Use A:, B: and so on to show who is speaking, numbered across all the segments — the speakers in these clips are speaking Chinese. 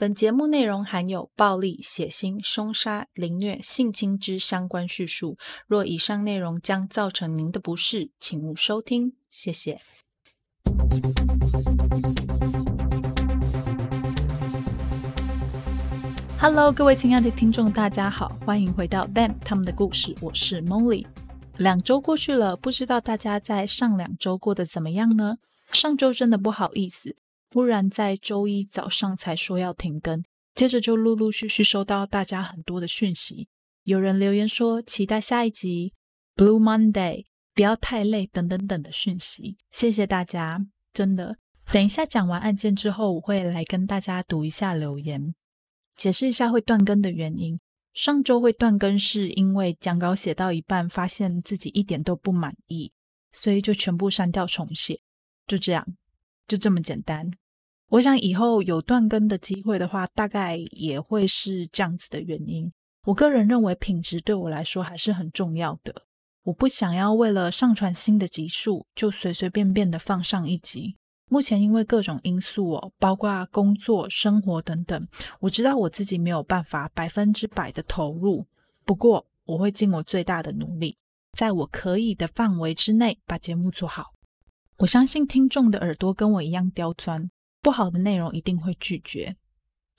A: 本节目内容含有暴力、血腥、凶杀、凌虐、性侵之相关叙述。若以上内容将造成您的不适，请勿收听。谢谢。Hello，各位亲爱的听众，大家好，欢迎回到 Them 他们的故事。我是 Molly。两周过去了，不知道大家在上两周过得怎么样呢？上周真的不好意思。不然在周一早上才说要停更，接着就陆陆续续收到大家很多的讯息，有人留言说期待下一集，Blue Monday，不要太累等等等的讯息，谢谢大家，真的。等一下讲完案件之后，我会来跟大家读一下留言，解释一下会断更的原因。上周会断更是因为讲稿写到一半，发现自己一点都不满意，所以就全部删掉重写，就这样。就这么简单。我想以后有断更的机会的话，大概也会是这样子的原因。我个人认为品质对我来说还是很重要的。我不想要为了上传新的集数就随随便便的放上一集。目前因为各种因素哦，包括工作、生活等等，我知道我自己没有办法百分之百的投入。不过我会尽我最大的努力，在我可以的范围之内把节目做好。我相信听众的耳朵跟我一样刁钻，不好的内容一定会拒绝。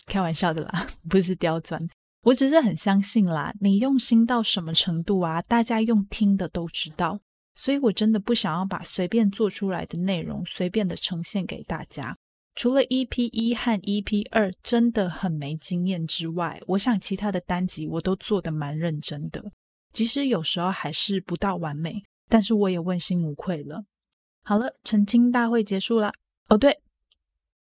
A: 开玩笑的啦，不是刁钻，我只是很相信啦。你用心到什么程度啊？大家用听的都知道，所以我真的不想要把随便做出来的内容随便的呈现给大家。除了 EP 一和 EP 二真的很没经验之外，我想其他的单集我都做得蛮认真的，即使有时候还是不到完美，但是我也问心无愧了。好了，澄清大会结束了。哦，对，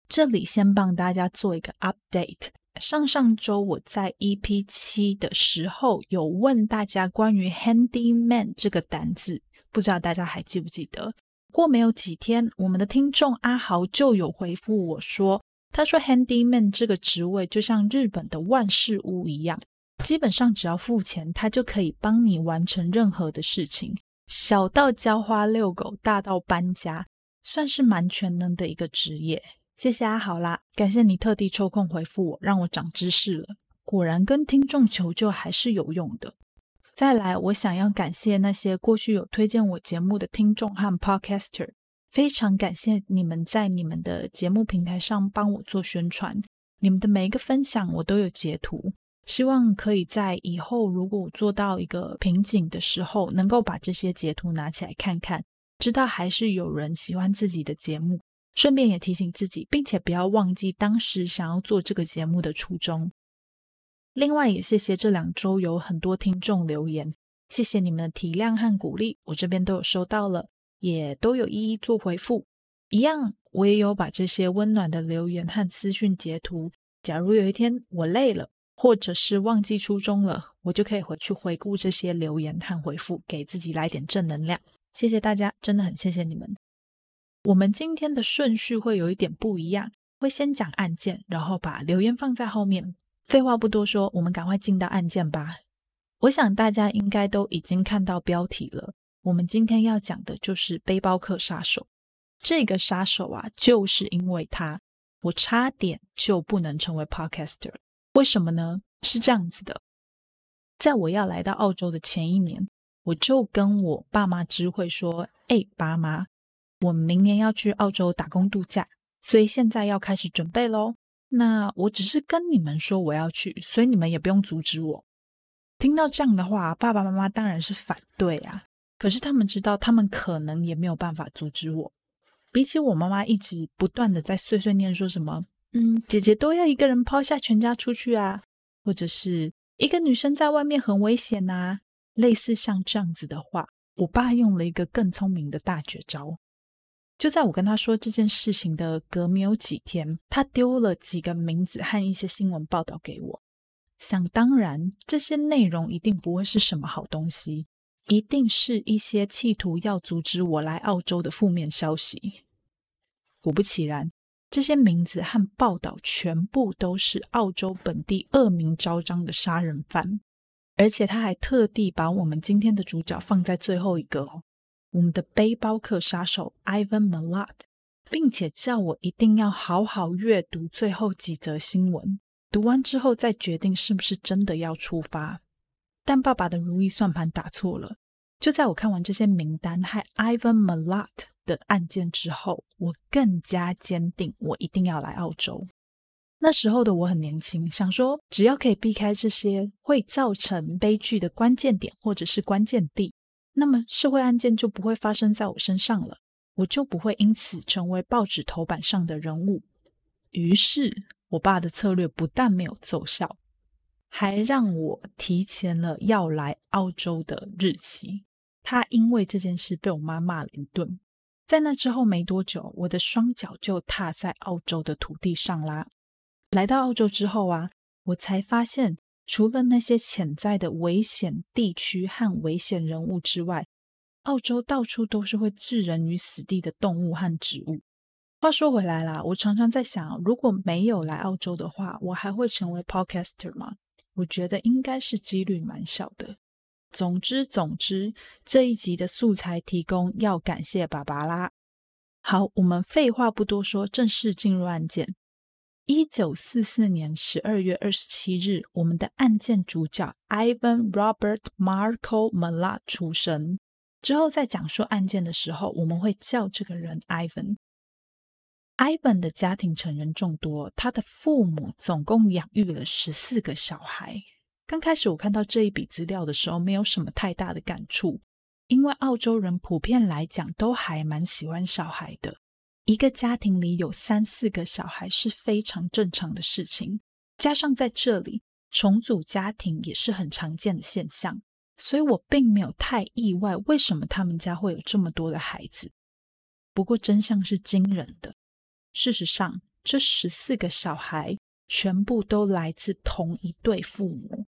A: 这里先帮大家做一个 update。上上周我在 EP 七的时候有问大家关于 handyman 这个单字，不知道大家还记不记得？过没有几天，我们的听众阿豪就有回复我说，他说 handyman 这个职位就像日本的万事屋一样，基本上只要付钱，他就可以帮你完成任何的事情。小到浇花遛狗，大到搬家，算是蛮全能的一个职业。谢谢阿豪啦，感谢你特地抽空回复我，让我长知识了。果然跟听众求救还是有用的。再来，我想要感谢那些过去有推荐我节目的听众和 Podcaster，非常感谢你们在你们的节目平台上帮我做宣传，你们的每一个分享我都有截图。希望可以在以后，如果做到一个瓶颈的时候，能够把这些截图拿起来看看，知道还是有人喜欢自己的节目。顺便也提醒自己，并且不要忘记当时想要做这个节目的初衷。另外，也谢谢这两周有很多听众留言，谢谢你们的体谅和鼓励，我这边都有收到了，也都有一一做回复。一样，我也有把这些温暖的留言和私讯截图。假如有一天我累了，或者是忘记初衷了，我就可以回去回顾这些留言和回复，给自己来点正能量。谢谢大家，真的很谢谢你们。我们今天的顺序会有一点不一样，会先讲案件，然后把留言放在后面。废话不多说，我们赶快进到案件吧。我想大家应该都已经看到标题了，我们今天要讲的就是背包客杀手。这个杀手啊，就是因为他，我差点就不能成为 podcaster。为什么呢？是这样子的，在我要来到澳洲的前一年，我就跟我爸妈知会说：“哎，爸妈，我明年要去澳洲打工度假，所以现在要开始准备喽。那我只是跟你们说我要去，所以你们也不用阻止我。”听到这样的话，爸爸妈妈当然是反对啊。可是他们知道，他们可能也没有办法阻止我。比起我妈妈一直不断的在碎碎念说什么。嗯，姐姐都要一个人抛下全家出去啊，或者是一个女生在外面很危险呐，类似像这样子的话，我爸用了一个更聪明的大绝招。就在我跟他说这件事情的隔没有几天，他丢了几个名字和一些新闻报道给我。想当然，这些内容一定不会是什么好东西，一定是一些企图要阻止我来澳洲的负面消息。果不其然。这些名字和报道全部都是澳洲本地恶名昭彰的杀人犯，而且他还特地把我们今天的主角放在最后一个哦，我们的背包客杀手 Ivan Milat。并且叫我一定要好好阅读最后几则新闻，读完之后再决定是不是真的要出发。但爸爸的如意算盘打错了。就在我看完这些名单和 Ivan Malat 的案件之后，我更加坚定，我一定要来澳洲。那时候的我很年轻，想说只要可以避开这些会造成悲剧的关键点或者是关键地，那么社会案件就不会发生在我身上了，我就不会因此成为报纸头版上的人物。于是，我爸的策略不但没有奏效，还让我提前了要来澳洲的日期。他因为这件事被我妈骂了一顿。在那之后没多久，我的双脚就踏在澳洲的土地上啦。来到澳洲之后啊，我才发现，除了那些潜在的危险地区和危险人物之外，澳洲到处都是会置人于死地的动物和植物。话说回来啦，我常常在想，如果没有来澳洲的话，我还会成为 podcaster 吗？我觉得应该是几率蛮小的。总之，总之，这一集的素材提供要感谢爸爸啦。好，我们废话不多说，正式进入案件。一九四四年十二月二十七日，我们的案件主角 Ivan Robert Marco Malat 出生。之后在讲述案件的时候，我们会叫这个人 Ivan。Ivan 的家庭成员众多，他的父母总共养育了十四个小孩。刚开始我看到这一笔资料的时候，没有什么太大的感触，因为澳洲人普遍来讲都还蛮喜欢小孩的。一个家庭里有三四个小孩是非常正常的事情，加上在这里重组家庭也是很常见的现象，所以我并没有太意外为什么他们家会有这么多的孩子。不过真相是惊人的，事实上这十四个小孩全部都来自同一对父母，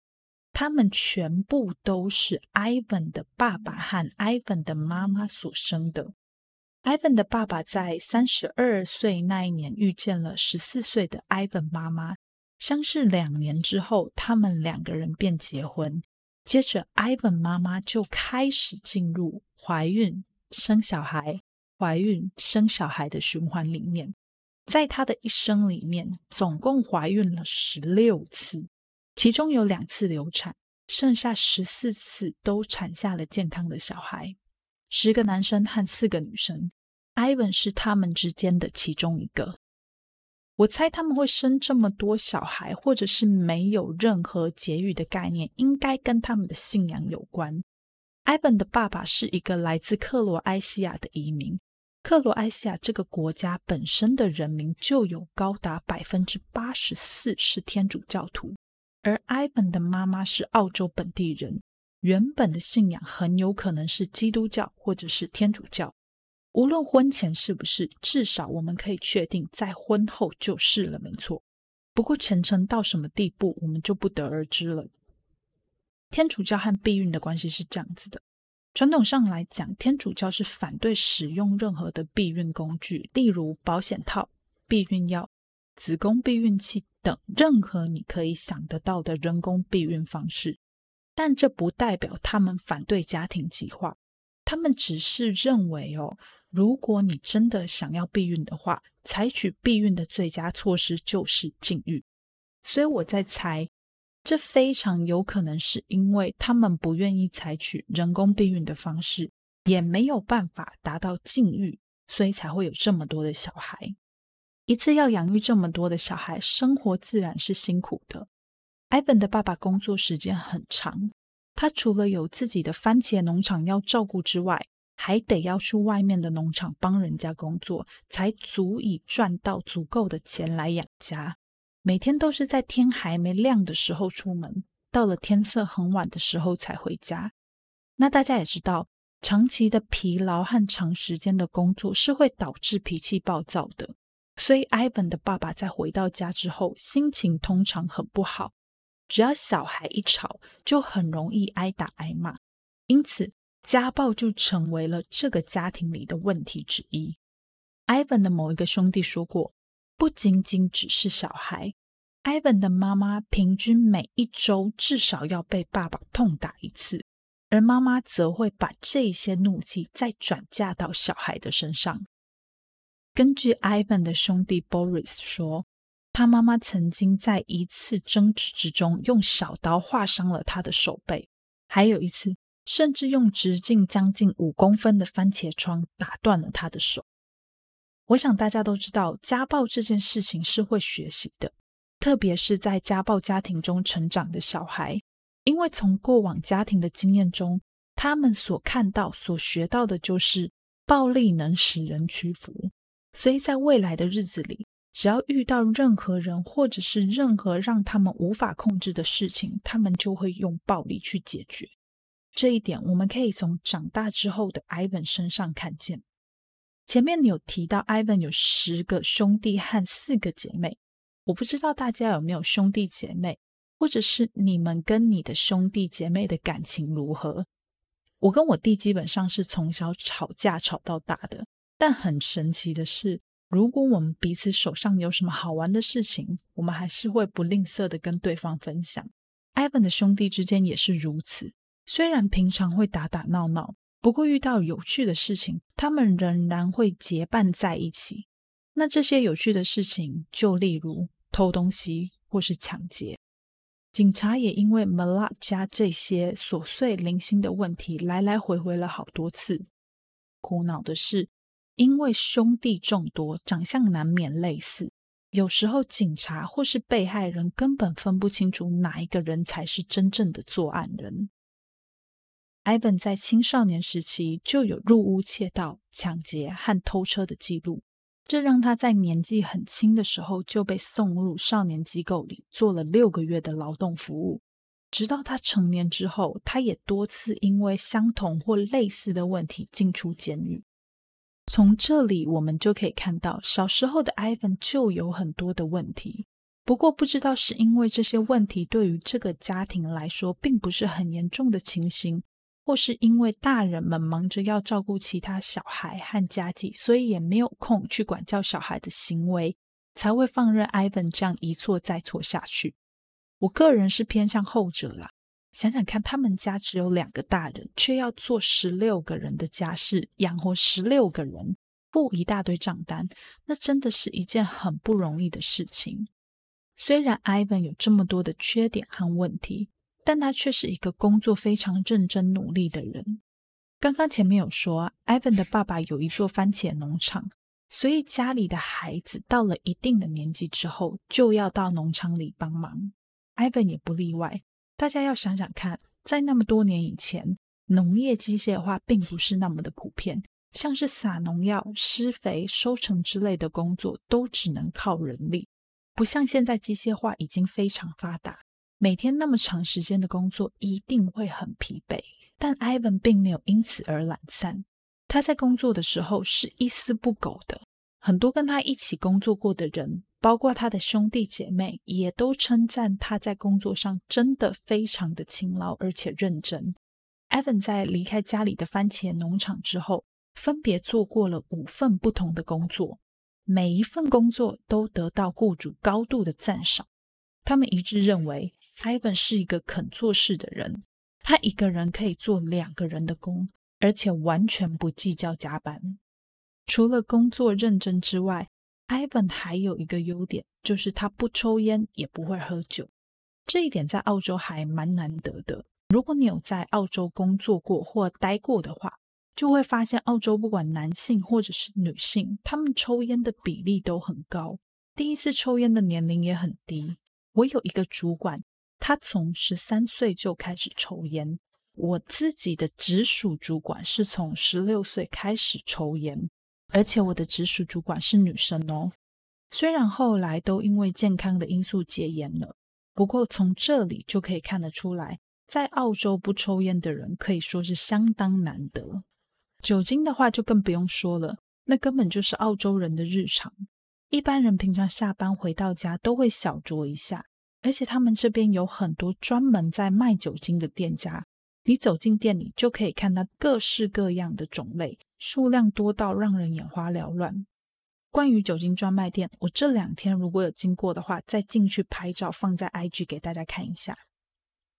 A: 他们全部都是 Ivan 的爸爸和 Ivan 的妈妈所生的。Ivan 的爸爸在三十二岁那一年遇见了十四岁的 Ivan 妈妈，相识两年之后，他们两个人便结婚。接着，Ivan 妈妈就开始进入怀孕、生小孩、怀孕、生小孩的循环里面。在她的一生里面，总共怀孕了十六次，其中有两次流产，剩下十四次都产下了健康的小孩。十个男生和四个女生，Ivan 是他们之间的其中一个。我猜他们会生这么多小孩，或者是没有任何节育的概念，应该跟他们的信仰有关。Ivan 的爸爸是一个来自克罗埃西亚的移民。克罗埃西亚这个国家本身的人民就有高达百分之八十四是天主教徒，而 Ivan 的妈妈是澳洲本地人。原本的信仰很有可能是基督教或者是天主教，无论婚前是不是，至少我们可以确定在婚后就是了，没错。不过虔诚到什么地步，我们就不得而知了。天主教和避孕的关系是这样子的：传统上来讲，天主教是反对使用任何的避孕工具，例如保险套、避孕药、子宫避孕器等任何你可以想得到的人工避孕方式。但这不代表他们反对家庭计划，他们只是认为哦，如果你真的想要避孕的话，采取避孕的最佳措施就是禁欲。所以我在猜，这非常有可能是因为他们不愿意采取人工避孕的方式，也没有办法达到禁欲，所以才会有这么多的小孩。一次要养育这么多的小孩，生活自然是辛苦的。Ivan 的爸爸工作时间很长，他除了有自己的番茄农场要照顾之外，还得要去外面的农场帮人家工作，才足以赚到足够的钱来养家。每天都是在天还没亮的时候出门，到了天色很晚的时候才回家。那大家也知道，长期的疲劳和长时间的工作是会导致脾气暴躁的，所以 Ivan 的爸爸在回到家之后，心情通常很不好。只要小孩一吵，就很容易挨打挨骂，因此家暴就成为了这个家庭里的问题之一。Ivan 的某一个兄弟说过，不仅仅只是小孩，Ivan 的妈妈平均每一周至少要被爸爸痛打一次，而妈妈则会把这些怒气再转嫁到小孩的身上。根据 Ivan 的兄弟 Boris 说，他妈妈曾经在一次争执之中用小刀划伤了他的手背，还有一次甚至用直径将近五公分的番茄窗打断了他的手。我想大家都知道，家暴这件事情是会学习的，特别是在家暴家庭中成长的小孩，因为从过往家庭的经验中，他们所看到、所学到的就是暴力能使人屈服，所以在未来的日子里，只要遇到任何人或者是任何让他们无法控制的事情，他们就会用暴力去解决。这一点，我们可以从长大之后的 Ivan 身上看见。前面有提到，Ivan 有十个兄弟和四个姐妹。我不知道大家有没有兄弟姐妹，或者是你们跟你的兄弟姐妹的感情如何？我跟我弟基本上是从小吵架吵到大的。但很神奇的是，如果我们彼此手上有什么好玩的事情，我们还是会不吝啬的跟对方分享。Ivan 的兄弟之间也是如此，虽然平常会打打闹闹。不过遇到有趣的事情，他们仍然会结伴在一起。那这些有趣的事情，就例如偷东西或是抢劫。警察也因为 m a l a 家这些琐碎零星的问题，来来回回了好多次。苦恼的是，因为兄弟众多，长相难免类似，有时候警察或是被害人根本分不清楚哪一个人才是真正的作案人。Ivan 在青少年时期就有入屋窃盗、抢劫和偷车的记录，这让他在年纪很轻的时候就被送入少年机构里做了六个月的劳动服务。直到他成年之后，他也多次因为相同或类似的问题进出监狱。从这里我们就可以看到，小时候的 Ivan 就有很多的问题。不过，不知道是因为这些问题对于这个家庭来说并不是很严重的情形。或是因为大人们忙着要照顾其他小孩和家计，所以也没有空去管教小孩的行为，才会放任 Ivan 这样一错再错下去。我个人是偏向后者啦。想想看，他们家只有两个大人，却要做十六个人的家事，养活十六个人，付一大堆账单，那真的是一件很不容易的事情。虽然 Ivan 有这么多的缺点和问题。但他却是一个工作非常认真努力的人。刚刚前面有说，Ivan 的爸爸有一座番茄农场，所以家里的孩子到了一定的年纪之后，就要到农场里帮忙。Ivan 也不例外。大家要想想看，在那么多年以前，农业机械化并不是那么的普遍，像是撒农药、施肥、收成之类的工作，都只能靠人力，不像现在机械化已经非常发达。每天那么长时间的工作一定会很疲惫，但 Ivan 并没有因此而懒散。他在工作的时候是一丝不苟的。很多跟他一起工作过的人，包括他的兄弟姐妹，也都称赞他在工作上真的非常的勤劳而且认真。Ivan 在离开家里的番茄农场之后，分别做过了五份不同的工作，每一份工作都得到雇主高度的赞赏。他们一致认为。Ivan 是一个肯做事的人，他一个人可以做两个人的工，而且完全不计较加班。除了工作认真之外，Ivan 还有一个优点，就是他不抽烟，也不会喝酒。这一点在澳洲还蛮难得的。如果你有在澳洲工作过或待过的话，就会发现澳洲不管男性或者是女性，他们抽烟的比例都很高，第一次抽烟的年龄也很低。我有一个主管。他从十三岁就开始抽烟，我自己的直属主管是从十六岁开始抽烟，而且我的直属主管是女生哦。虽然后来都因为健康的因素戒烟了，不过从这里就可以看得出来，在澳洲不抽烟的人可以说是相当难得。酒精的话就更不用说了，那根本就是澳洲人的日常。一般人平常下班回到家都会小酌一下。而且他们这边有很多专门在卖酒精的店家，你走进店里就可以看到各式各样的种类，数量多到让人眼花缭乱。关于酒精专卖店，我这两天如果有经过的话，再进去拍照放在 IG 给大家看一下。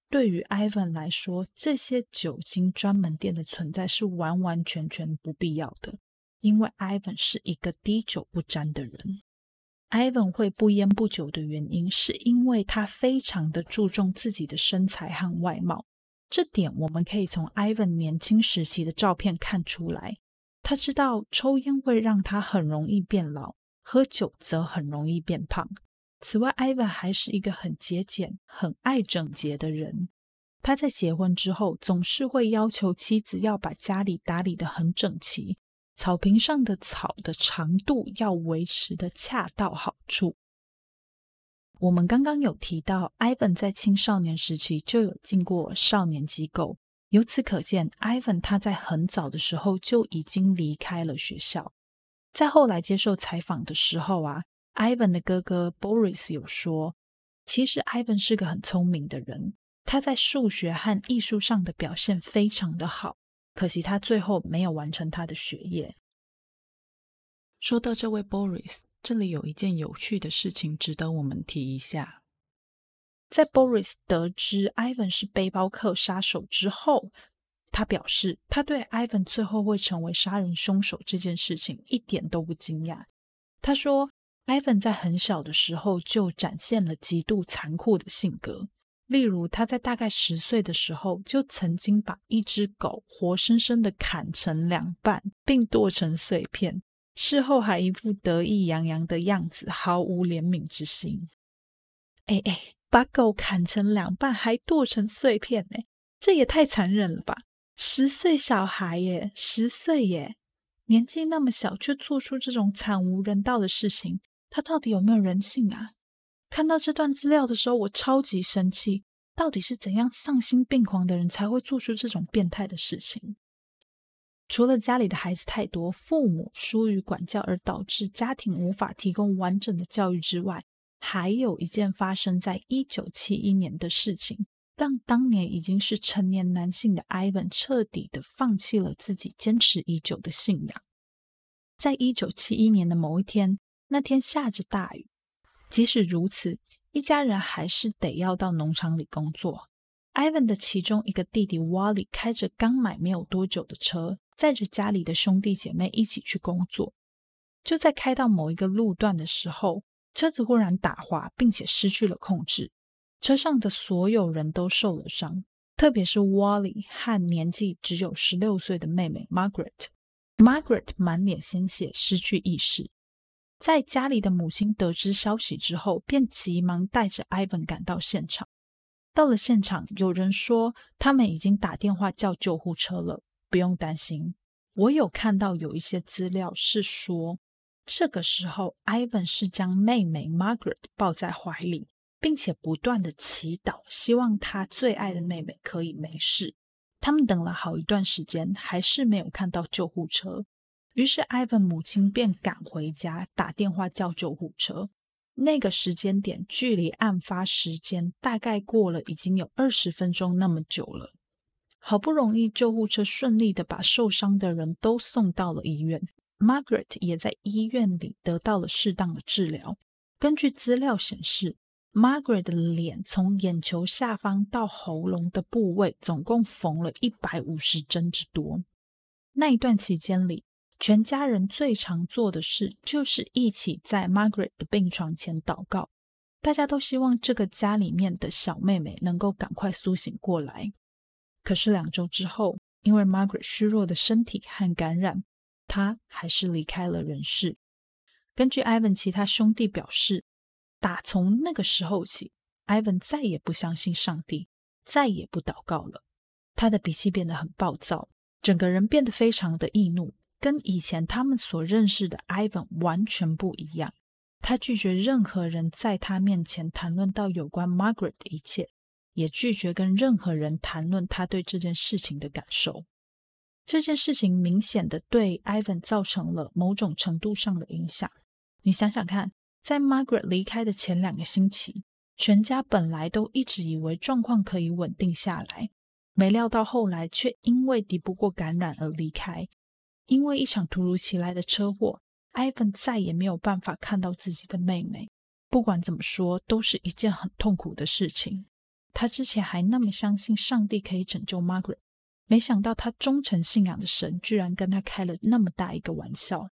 A: 对于 Ivan 来说，这些酒精专门店的存在是完完全全不必要的，因为 Ivan 是一个滴酒不沾的人。Ivan 会不烟不酒的原因，是因为他非常的注重自己的身材和外貌。这点我们可以从 Ivan 年轻时期的照片看出来。他知道抽烟会让他很容易变老，喝酒则很容易变胖。此外，Ivan 还是一个很节俭、很爱整洁的人。他在结婚之后，总是会要求妻子要把家里打理得很整齐。草坪上的草的长度要维持的恰到好处。我们刚刚有提到，Ivan 在青少年时期就有进过少年机构，由此可见，Ivan 他在很早的时候就已经离开了学校。在后来接受采访的时候啊，Ivan 的哥哥 Boris 有说，其实 Ivan 是个很聪明的人，他在数学和艺术上的表现非常的好。可惜他最后没有完成他的学业。说到这位 Boris，这里有一件有趣的事情值得我们提一下。在 Boris 得知 Ivan 是背包客杀手之后，他表示他对 Ivan 最后会成为杀人凶手这件事情一点都不惊讶。他说，Ivan 在很小的时候就展现了极度残酷的性格。例如，他在大概十岁的时候，就曾经把一只狗活生生的砍成两半，并剁成碎片。事后还一副得意洋洋的样子，毫无怜悯之心。哎哎，把狗砍成两半还剁成碎片，呢，这也太残忍了吧！十岁小孩耶，十岁耶，年纪那么小，却做出这种惨无人道的事情，他到底有没有人性啊？看到这段资料的时候，我超级生气。到底是怎样丧心病狂的人才会做出这种变态的事情？除了家里的孩子太多，父母疏于管教而导致家庭无法提供完整的教育之外，还有一件发生在一九七一年的事情，让当年已经是成年男性的 Ivan 彻底的放弃了自己坚持已久的信仰。在一九七一年的某一天，那天下着大雨。即使如此，一家人还是得要到农场里工作。Ivan 的其中一个弟弟 Wally 开着刚买没有多久的车，载着家里的兄弟姐妹一起去工作。就在开到某一个路段的时候，车子忽然打滑，并且失去了控制。车上的所有人都受了伤，特别是 Wally 和年纪只有十六岁的妹妹 Margaret。Margaret 满脸鲜血，失去意识。在家里的母亲得知消息之后，便急忙带着 Ivan 赶到现场。到了现场，有人说他们已经打电话叫救护车了，不用担心。我有看到有一些资料是说，这个时候 Ivan 是将妹妹 Margaret 抱在怀里，并且不断的祈祷，希望他最爱的妹妹可以没事。他们等了好一段时间，还是没有看到救护车。于是，Ivan 母亲便赶回家，打电话叫救护车。那个时间点，距离案发时间大概过了已经有二十分钟那么久了。好不容易，救护车顺利的把受伤的人都送到了医院，Margaret 也在医院里得到了适当的治疗。根据资料显示，Margaret 的脸从眼球下方到喉咙的部位，总共缝了一百五十针之多。那一段期间里，全家人最常做的事就是一起在 Margaret 的病床前祷告。大家都希望这个家里面的小妹妹能够赶快苏醒过来。可是两周之后，因为 Margaret 虚弱的身体和感染，他还是离开了人世。根据 Ivan 其他兄弟表示，打从那个时候起，Ivan 再也不相信上帝，再也不祷告了。他的脾气变得很暴躁，整个人变得非常的易怒。跟以前他们所认识的 Ivan 完全不一样。他拒绝任何人在他面前谈论到有关 Margaret 的一切，也拒绝跟任何人谈论他对这件事情的感受。这件事情明显的对 Ivan 造成了某种程度上的影响。你想想看，在 Margaret 离开的前两个星期，全家本来都一直以为状况可以稳定下来，没料到后来却因为敌不过感染而离开。因为一场突如其来的车祸，Ivan 再也没有办法看到自己的妹妹。不管怎么说，都是一件很痛苦的事情。他之前还那么相信上帝可以拯救 Margaret，没想到他忠诚信仰的神居然跟他开了那么大一个玩笑。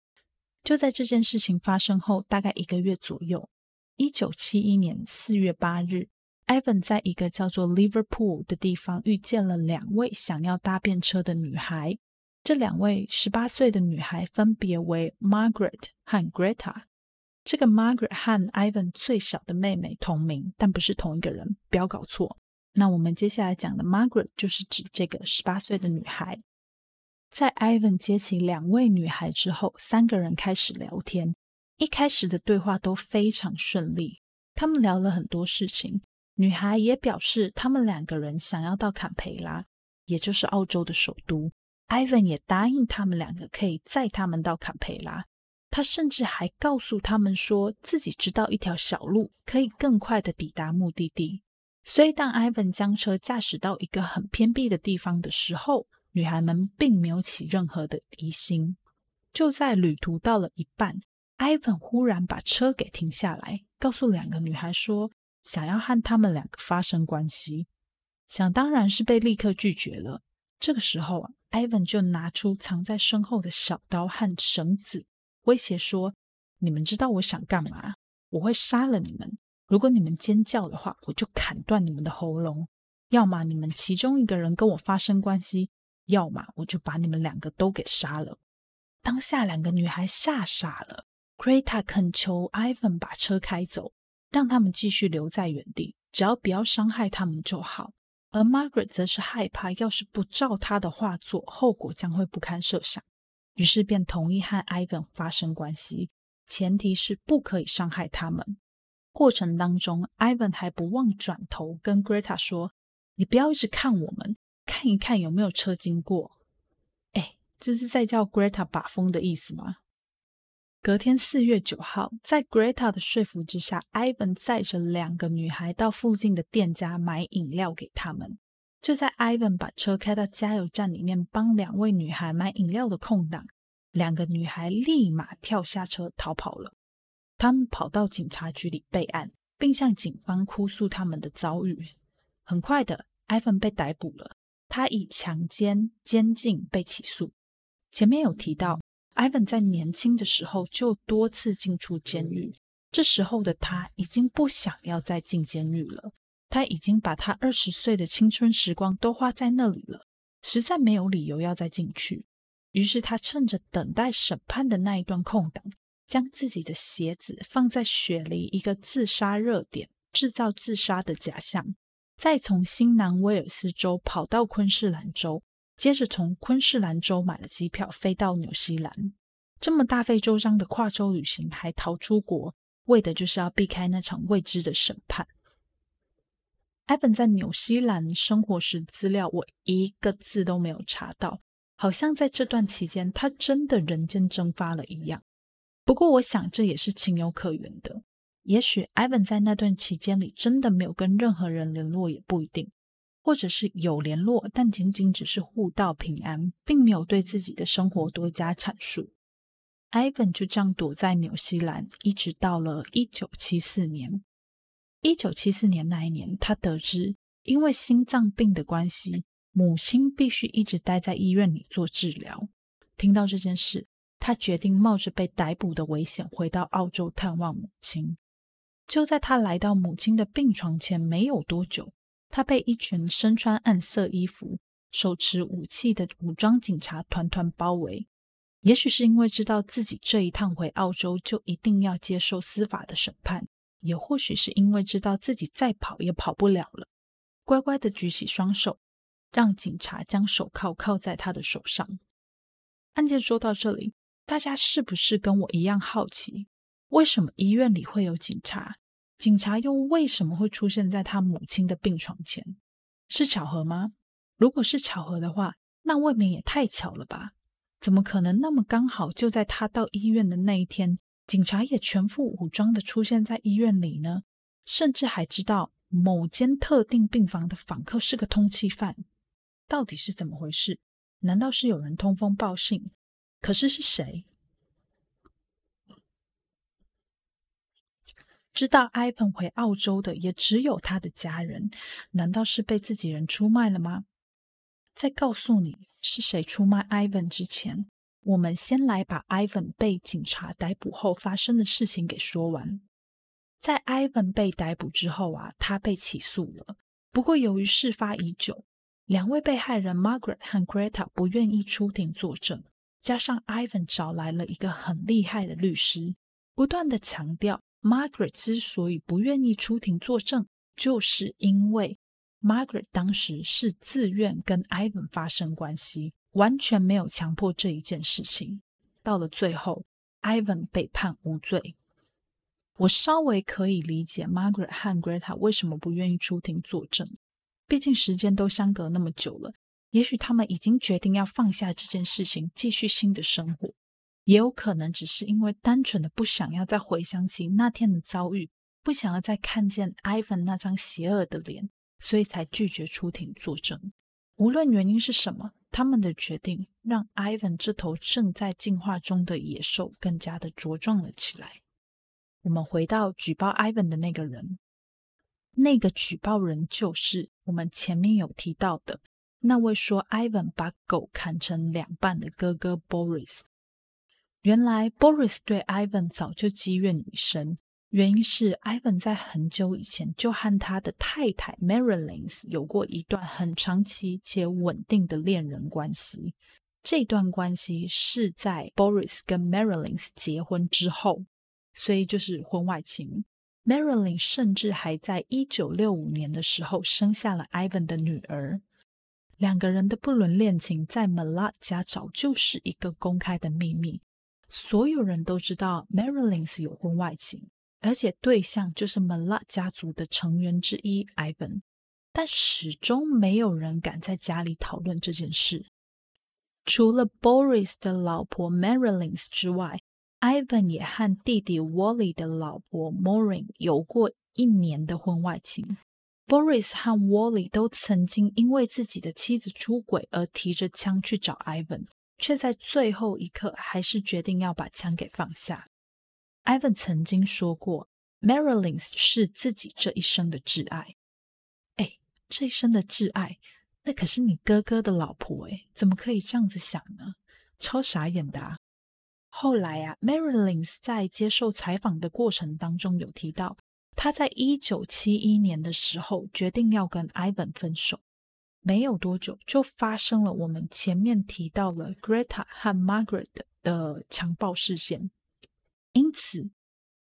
A: 就在这件事情发生后大概一个月左右，一九七一年四月八日，Ivan 在一个叫做 Liverpool 的地方遇见了两位想要搭便车的女孩。这两位十八岁的女孩分别为 Margaret 和 Greta。这个 Margaret 和 Ivan 最小的妹妹同名，但不是同一个人，不要搞错。那我们接下来讲的 Margaret 就是指这个十八岁的女孩。在 Ivan 接起两位女孩之后，三个人开始聊天。一开始的对话都非常顺利，他们聊了很多事情。女孩也表示他们两个人想要到坎培拉，也就是澳洲的首都。Ivan 也答应他们两个可以载他们到坎培拉。他甚至还告诉他们说自己知道一条小路可以更快的抵达目的地。所以，当 Ivan 将车驾驶到一个很偏僻的地方的时候，女孩们并没有起任何的疑心。就在旅途到了一半，Ivan 忽然把车给停下来，告诉两个女孩说想要和他们两个发生关系。想当然是被立刻拒绝了。这个时候，Ivan 就拿出藏在身后的小刀和绳子。威胁说：“你们知道我想干嘛？我会杀了你们。如果你们尖叫的话，我就砍断你们的喉咙。要么你们其中一个人跟我发生关系，要么我就把你们两个都给杀了。”当下两个女孩吓傻了。Greta 恳求 Ivan 把车开走，让他们继续留在原地，只要不要伤害他们就好。而 Margaret 则是害怕，要是不照他的话做，后果将会不堪设想。于是便同意和 Ivan 发生关系，前提是不可以伤害他们。过程当中，Ivan 还不忘转头跟 Greta 说：“你不要一直看我们，看一看有没有车经过。”哎，这是在叫 Greta 把风的意思吗？隔天四月九号，在 Greta 的说服之下，Ivan 载着两个女孩到附近的店家买饮料给他们。就在 Ivan 把车开到加油站里面帮两位女孩买饮料的空档，两个女孩立马跳下车逃跑了。他们跑到警察局里备案，并向警方哭诉他们的遭遇。很快的，Ivan 被逮捕了，他以强奸、监禁被起诉。前面有提到，Ivan 在年轻的时候就多次进出监狱，这时候的他已经不想要再进监狱了。他已经把他二十岁的青春时光都花在那里了，实在没有理由要再进去。于是他趁着等待审判的那一段空档，将自己的鞋子放在雪梨一个自杀热点，制造自杀的假象，再从新南威尔斯州跑到昆士兰州，接着从昆士兰州买了机票飞到纽西兰。这么大费周章的跨州旅行，还逃出国，为的就是要避开那场未知的审判。艾本在纽西兰生活时资料，我一个字都没有查到，好像在这段期间他真的人间蒸发了一样。不过，我想这也是情有可原的。也许艾文在那段期间里真的没有跟任何人联络，也不一定；或者是有联络，但仅仅只是互道平安，并没有对自己的生活多加阐述。艾文就这样躲在纽西兰，一直到了一九七四年。一九七四年那一年，他得知因为心脏病的关系，母亲必须一直待在医院里做治疗。听到这件事，他决定冒着被逮捕的危险回到澳洲探望母亲。就在他来到母亲的病床前没有多久，他被一群身穿暗色衣服、手持武器的武装警察团团包围。也许是因为知道自己这一趟回澳洲就一定要接受司法的审判。也或许是因为知道自己再跑也跑不了了，乖乖的举起双手，让警察将手铐铐在他的手上。案件说到这里，大家是不是跟我一样好奇，为什么医院里会有警察？警察又为什么会出现在他母亲的病床前？是巧合吗？如果是巧合的话，那未免也太巧了吧？怎么可能那么刚好就在他到医院的那一天？警察也全副武装的出现在医院里呢，甚至还知道某间特定病房的访客是个通缉犯，到底是怎么回事？难道是有人通风报信？可是是谁？知道 Ivan 回澳洲的也只有他的家人，难道是被自己人出卖了吗？在告诉你是谁出卖 Ivan 之前，我们先来把 Ivan 被警察逮捕后发生的事情给说完。在 Ivan 被逮捕之后啊，他被起诉了。不过由于事发已久，两位被害人 Margaret 和 Greta 不愿意出庭作证，加上 Ivan 找来了一个很厉害的律师，不断的强调 Margaret 之所以不愿意出庭作证，就是因为 Margaret 当时是自愿跟 Ivan 发生关系，完全没有强迫这一件事情。到了最后，Ivan 被判无罪。我稍微可以理解 Margaret 和 Greta 为什么不愿意出庭作证，毕竟时间都相隔那么久了。也许他们已经决定要放下这件事情，继续新的生活，也有可能只是因为单纯的不想要再回想起那天的遭遇，不想要再看见 Ivan 那张邪恶的脸，所以才拒绝出庭作证。无论原因是什么，他们的决定让 Ivan 这头正在进化中的野兽更加的茁壮了起来。我们回到举报 Ivan 的那个人，那个举报人就是我们前面有提到的那位说 Ivan 把狗砍成两半的哥哥 Boris。原来 Boris 对 Ivan 早就积怨已深，原因是 Ivan 在很久以前就和他的太太 Marilyn 有过一段很长期且稳定的恋人关系。这段关系是在 Boris 跟 Marilyn 结婚之后。所以就是婚外情。Marilyn 甚至还在一九六五年的时候生下了 Ivan 的女儿。两个人的不伦恋情在 Malott 家早就是一个公开的秘密，所有人都知道 Marilyn 是有婚外情，而且对象就是 Malott 家族的成员之一 Ivan。但始终没有人敢在家里讨论这件事，除了 Boris 的老婆 Marilyn 之外。Ivan 也和弟弟 Wally 的老婆 Maureen 有过一年的婚外情。Boris 和 Wally 都曾经因为自己的妻子出轨而提着枪去找 Ivan，却在最后一刻还是决定要把枪给放下。Ivan 曾经说过：“Marilyn 是自己这一生的挚爱。”哎，这一生的挚爱，那可是你哥哥的老婆哎，怎么可以这样子想呢？超傻眼的啊！后来啊，Marilyn 在接受采访的过程当中有提到，他在一九七一年的时候决定要跟 Ivan 分手，没有多久就发生了我们前面提到了 Greta 和 Margaret 的强暴事件。因此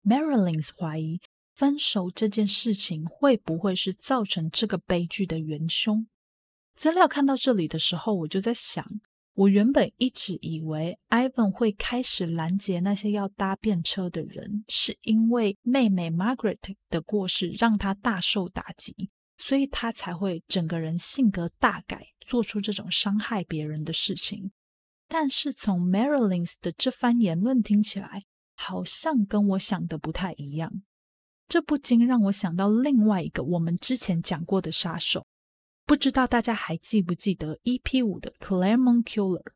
A: ，Marilyn 怀疑分手这件事情会不会是造成这个悲剧的元凶？资料看到这里的时候，我就在想。我原本一直以为 Ivan 会开始拦截那些要搭便车的人，是因为妹妹 Margaret 的过世让他大受打击，所以他才会整个人性格大改，做出这种伤害别人的事情。但是从 Marilyn 的这番言论听起来，好像跟我想的不太一样。这不禁让我想到另外一个我们之前讲过的杀手。不知道大家还记不记得 EP 五的 Claremont Killer？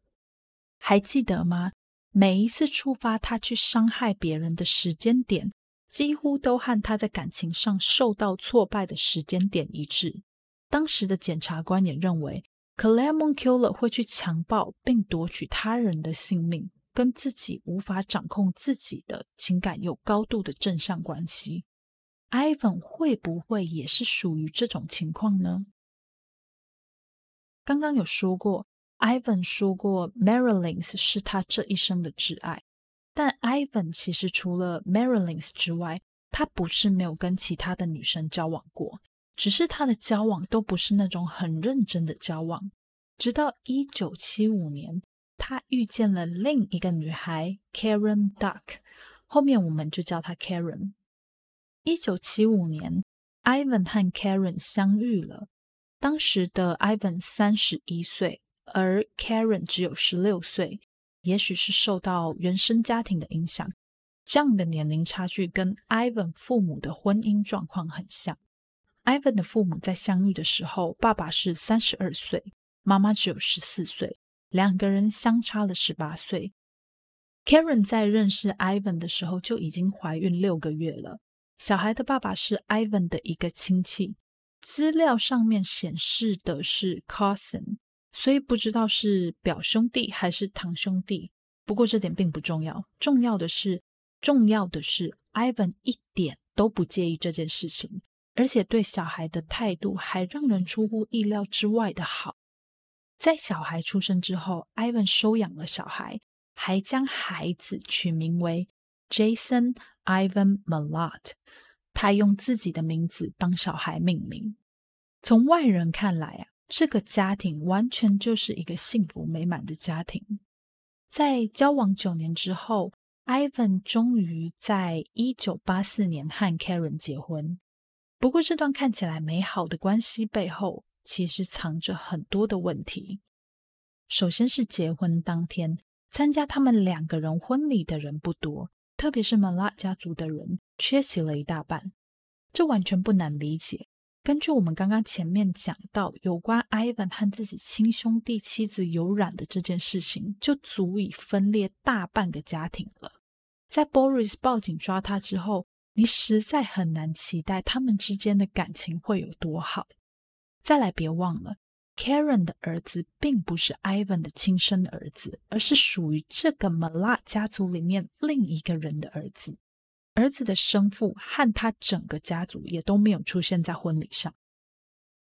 A: 还记得吗？每一次触发他去伤害别人的时间点，几乎都和他在感情上受到挫败的时间点一致。当时的检察官也认为，Claremont Killer 会去强暴并夺取他人的性命，跟自己无法掌控自己的情感有高度的正向关系。Ivan 会不会也是属于这种情况呢？刚刚有说过，Ivan 说过 Marilyn 是他这一生的挚爱，但 Ivan 其实除了 Marilyn 之外，他不是没有跟其他的女生交往过，只是他的交往都不是那种很认真的交往。直到一九七五年，他遇见了另一个女孩 Karen Duck，后面我们就叫她 Karen。一九七五年，Ivan 和 Karen 相遇了。当时的 Ivan 三十一岁，而 Karen 只有十六岁。也许是受到原生家庭的影响，这样的年龄差距跟 Ivan 父母的婚姻状况很像。Ivan 的父母在相遇的时候，爸爸是三十二岁，妈妈只有十四岁，两个人相差了十八岁。Karen 在认识 Ivan 的时候就已经怀孕六个月了。小孩的爸爸是 Ivan 的一个亲戚。资料上面显示的是 cousin，所以不知道是表兄弟还是堂兄弟。不过这点并不重要，重要的是，重要的是，Ivan 一点都不介意这件事情，而且对小孩的态度还让人出乎意料之外的好。在小孩出生之后，Ivan 收养了小孩，还将孩子取名为 Jason Ivan Malott。他用自己的名字帮小孩命名。从外人看来啊，这个家庭完全就是一个幸福美满的家庭。在交往九年之后，Ivan 终于在一九八四年和 Karen 结婚。不过，这段看起来美好的关系背后，其实藏着很多的问题。首先是结婚当天，参加他们两个人婚礼的人不多，特别是 m a l a 家族的人。缺席了一大半，这完全不难理解。根据我们刚刚前面讲到有关 Ivan 和自己亲兄弟妻子有染的这件事情，就足以分裂大半个家庭了。在 Boris 报警抓他之后，你实在很难期待他们之间的感情会有多好。再来，别忘了，Karen 的儿子并不是 Ivan 的亲生儿子，而是属于这个 m a l a 家族里面另一个人的儿子。儿子的生父和他整个家族也都没有出现在婚礼上。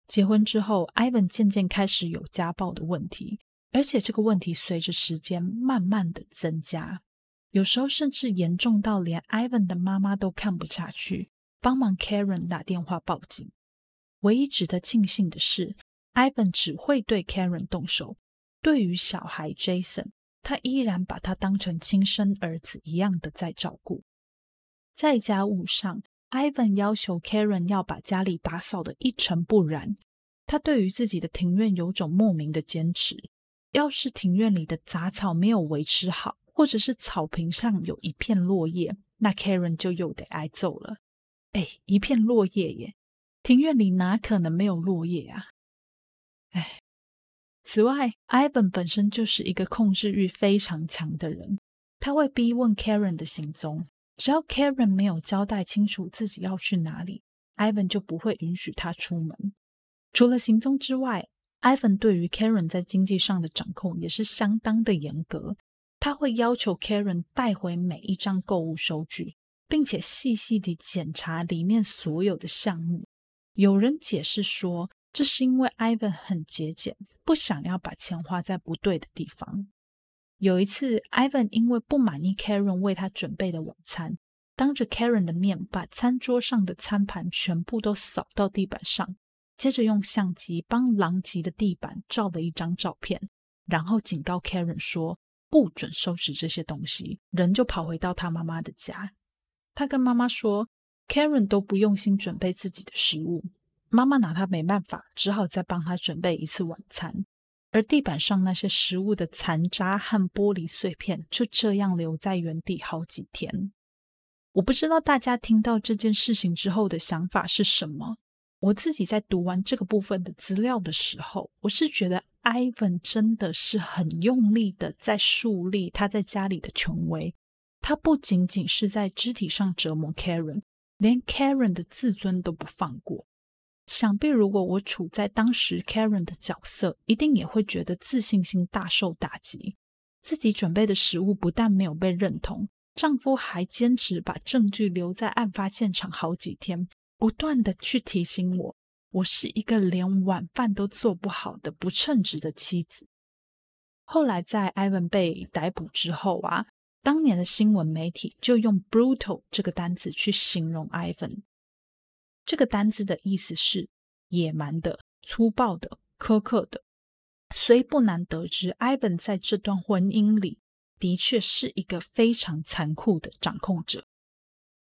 A: 结婚之后，Ivan 渐渐开始有家暴的问题，而且这个问题随着时间慢慢的增加，有时候甚至严重到连 Ivan 的妈妈都看不下去，帮忙 Karen 打电话报警。唯一值得庆幸的是，Ivan 只会对 Karen 动手，对于小孩 Jason，他依然把他当成亲生儿子一样的在照顾。在家务上，Ivan 要求 Karen 要把家里打扫的一尘不染。他对于自己的庭院有种莫名的坚持。要是庭院里的杂草没有维持好，或者是草坪上有一片落叶，那 Karen 就又得挨揍了。哎，一片落叶耶，庭院里哪可能没有落叶啊？哎，此外，Ivan 本身就是一个控制欲非常强的人，他会逼问 Karen 的行踪。只要 Karen 没有交代清楚自己要去哪里，Ivan 就不会允许他出门。除了行踪之外，Ivan 对于 Karen 在经济上的掌控也是相当的严格。他会要求 Karen 带回每一张购物收据，并且细细地检查里面所有的项目。有人解释说，这是因为 Ivan 很节俭，不想要把钱花在不对的地方。有一次，Ivan 因为不满意 Karen 为他准备的晚餐，当着 Karen 的面把餐桌上的餐盘全部都扫到地板上，接着用相机帮狼藉的地板照了一张照片，然后警告 Karen 说不准收拾这些东西，人就跑回到他妈妈的家。他跟妈妈说，Karen 都不用心准备自己的食物，妈妈拿他没办法，只好再帮他准备一次晚餐。而地板上那些食物的残渣和玻璃碎片就这样留在原地好几天。我不知道大家听到这件事情之后的想法是什么。我自己在读完这个部分的资料的时候，我是觉得 Ivan 真的是很用力的在树立他在家里的权威。他不仅仅是在肢体上折磨 Karen，连 Karen 的自尊都不放过。想必如果我处在当时 Karen 的角色，一定也会觉得自信心大受打击。自己准备的食物不但没有被认同，丈夫还坚持把证据留在案发现场好几天，不断的去提醒我，我是一个连晚饭都做不好的不称职的妻子。后来在 Ivan 被逮捕之后啊，当年的新闻媒体就用 brutal 这个单词去形容 Ivan。这个单字的意思是野蛮的、粗暴的、苛刻的，所以不难得知，Ivan 在这段婚姻里的确是一个非常残酷的掌控者。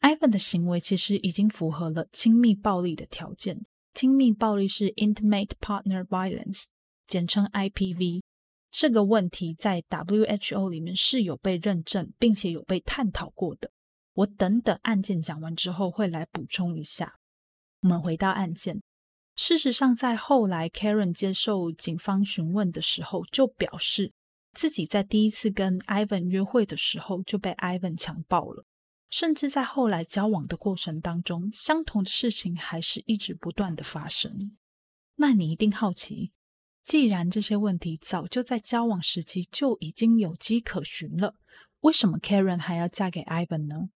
A: Ivan 的行为其实已经符合了亲密暴力的条件。亲密暴力是 Intimate Partner Violence，简称 IPV。这个问题在 WHO 里面是有被认证，并且有被探讨过的。我等等案件讲完之后会来补充一下。我们回到案件，事实上，在后来 Karen 接受警方询问的时候，就表示自己在第一次跟 Ivan 约会的时候就被 Ivan 强暴了，甚至在后来交往的过程当中，相同的事情还是一直不断的发生。那你一定好奇，既然这些问题早就在交往时期就已经有迹可循了，为什么 Karen 还要嫁给 Ivan 呢？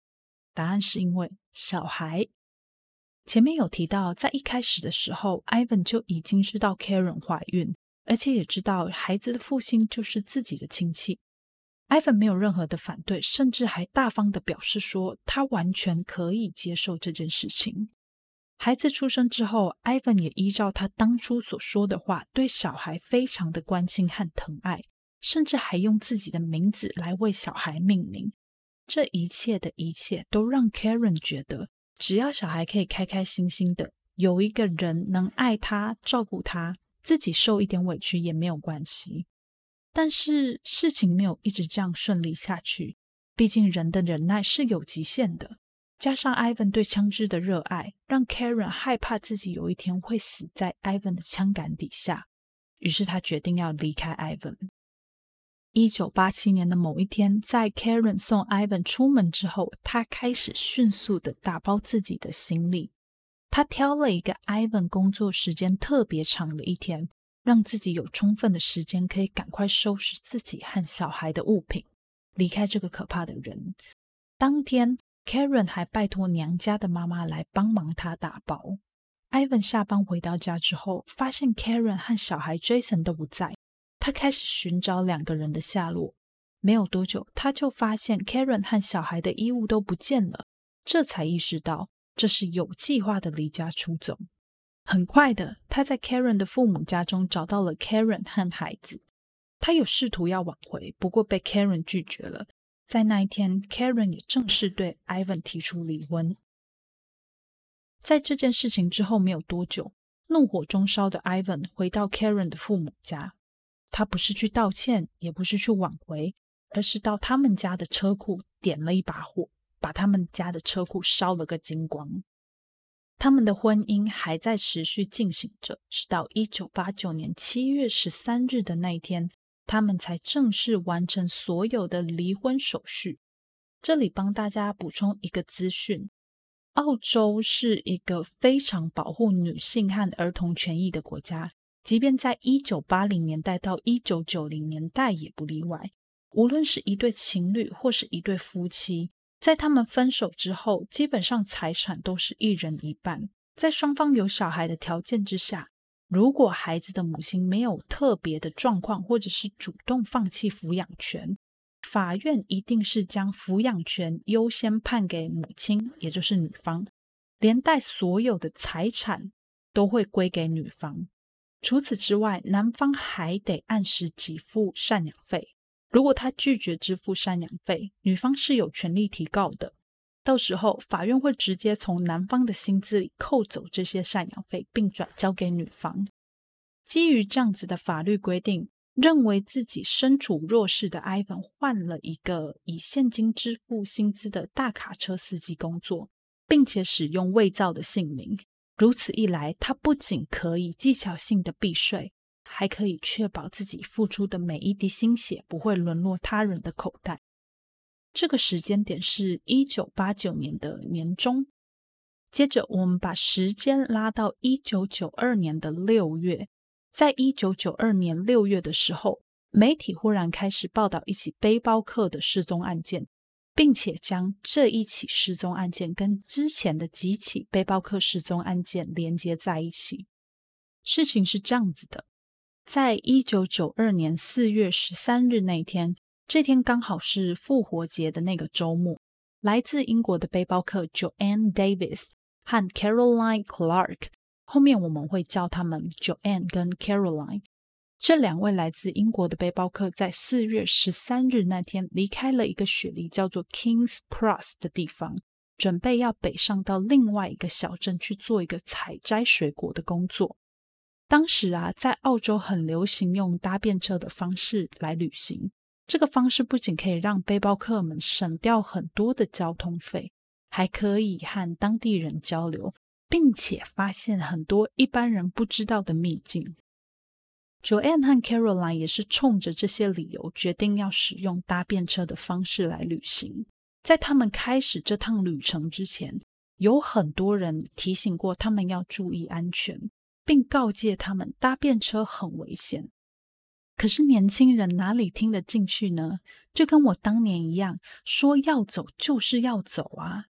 A: 答案是因为小孩。前面有提到，在一开始的时候，Ivan 就已经知道 Karen 怀孕，而且也知道孩子的父亲就是自己的亲戚。Ivan 没有任何的反对，甚至还大方的表示说，他完全可以接受这件事情。孩子出生之后，Ivan 也依照他当初所说的话，对小孩非常的关心和疼爱，甚至还用自己的名字来为小孩命名。这一切的一切，都让 Karen 觉得，只要小孩可以开开心心的，有一个人能爱他、照顾他，自己受一点委屈也没有关系。但是事情没有一直这样顺利下去，毕竟人的忍耐是有极限的。加上 Ivan 对枪支的热爱，让 Karen 害怕自己有一天会死在 Ivan 的枪杆底下，于是他决定要离开 Ivan。一九八七年的某一天，在 Karen 送 Ivan 出门之后，他开始迅速的打包自己的行李。他挑了一个 Ivan 工作时间特别长的一天。让自己有充分的时间，可以赶快收拾自己和小孩的物品，离开这个可怕的人。当天，Karen 还拜托娘家的妈妈来帮忙他打包。Ivan 下班回到家之后，发现 Karen 和小孩 Jason 都不在，他开始寻找两个人的下落。没有多久，他就发现 Karen 和小孩的衣物都不见了，这才意识到这是有计划的离家出走。很快的，他在 Karen 的父母家中找到了 Karen 和孩子。他有试图要挽回，不过被 Karen 拒绝了。在那一天，Karen 也正式对 Ivan 提出离婚。在这件事情之后没有多久，怒火中烧的 Ivan 回到 Karen 的父母家。他不是去道歉，也不是去挽回，而是到他们家的车库点了一把火，把他们家的车库烧了个精光。他们的婚姻还在持续进行着，直到一九八九年七月十三日的那一天，他们才正式完成所有的离婚手续。这里帮大家补充一个资讯：澳洲是一个非常保护女性和儿童权益的国家，即便在一九八零年代到一九九零年代也不例外。无论是一对情侣或是一对夫妻。在他们分手之后，基本上财产都是一人一半。在双方有小孩的条件之下，如果孩子的母亲没有特别的状况，或者是主动放弃抚养权，法院一定是将抚养权优先判给母亲，也就是女方，连带所有的财产都会归给女方。除此之外，男方还得按时给付赡养费。如果他拒绝支付赡养费，女方是有权利提告的。到时候，法院会直接从男方的薪资里扣走这些赡养费，并转交给女方。基于这样子的法律规定，认为自己身处弱势的埃文换了一个以现金支付薪资的大卡车司机工作，并且使用伪造的姓名。如此一来，他不仅可以技巧性的避税。还可以确保自己付出的每一滴心血不会沦落他人的口袋。这个时间点是一九八九年的年中。接着，我们把时间拉到一九九二年的六月。在一九九二年六月的时候，媒体忽然开始报道一起背包客的失踪案件，并且将这一起失踪案件跟之前的几起背包客失踪案件连接在一起。事情是这样子的。在一九九二年四月十三日那天，这天刚好是复活节的那个周末。来自英国的背包客 Joanne Davis 和 Caroline Clark，后面我们会叫他们 Joanne 跟 Caroline。这两位来自英国的背包客在四月十三日那天离开了一个雪梨叫做 Kings Cross 的地方，准备要北上到另外一个小镇去做一个采摘水果的工作。当时啊，在澳洲很流行用搭便车的方式来旅行。这个方式不仅可以让背包客们省掉很多的交通费，还可以和当地人交流，并且发现很多一般人不知道的秘境。Joanne 和 Caroline 也是冲着这些理由，决定要使用搭便车的方式来旅行。在他们开始这趟旅程之前，有很多人提醒过他们要注意安全。并告诫他们搭便车很危险。可是年轻人哪里听得进去呢？就跟我当年一样，说要走就是要走啊。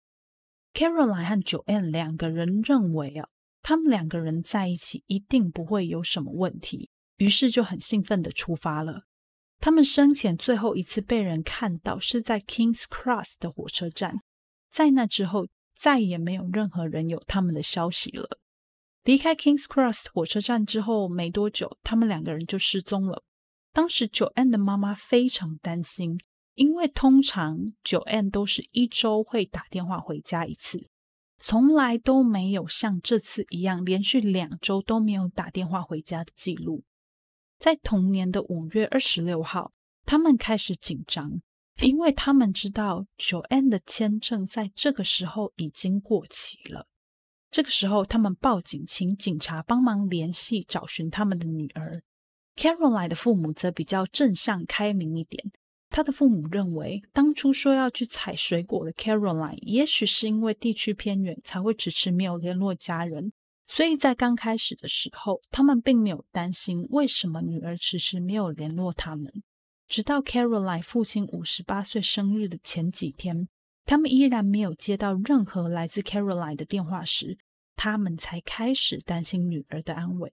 A: Caroline 和 Joanne 两个人认为啊，他们两个人在一起一定不会有什么问题，于是就很兴奋的出发了。他们生前最后一次被人看到是在 Kings Cross 的火车站，在那之后再也没有任何人有他们的消息了。离开 Kings Cross 火车站之后没多久，他们两个人就失踪了。当时九 N 的妈妈非常担心，因为通常九 N 都是一周会打电话回家一次，从来都没有像这次一样连续两周都没有打电话回家的记录。在同年的五月二十六号，他们开始紧张，因为他们知道九 N 的签证在这个时候已经过期了。这个时候，他们报警，请警察帮忙联系找寻他们的女儿。Caroline 的父母则比较正向开明一点。他的父母认为，当初说要去采水果的 Caroline，也许是因为地区偏远，才会迟迟没有联络家人。所以在刚开始的时候，他们并没有担心为什么女儿迟迟没有联络他们。直到 Caroline 父亲五十八岁生日的前几天，他们依然没有接到任何来自 Caroline 的电话时，他们才开始担心女儿的安危。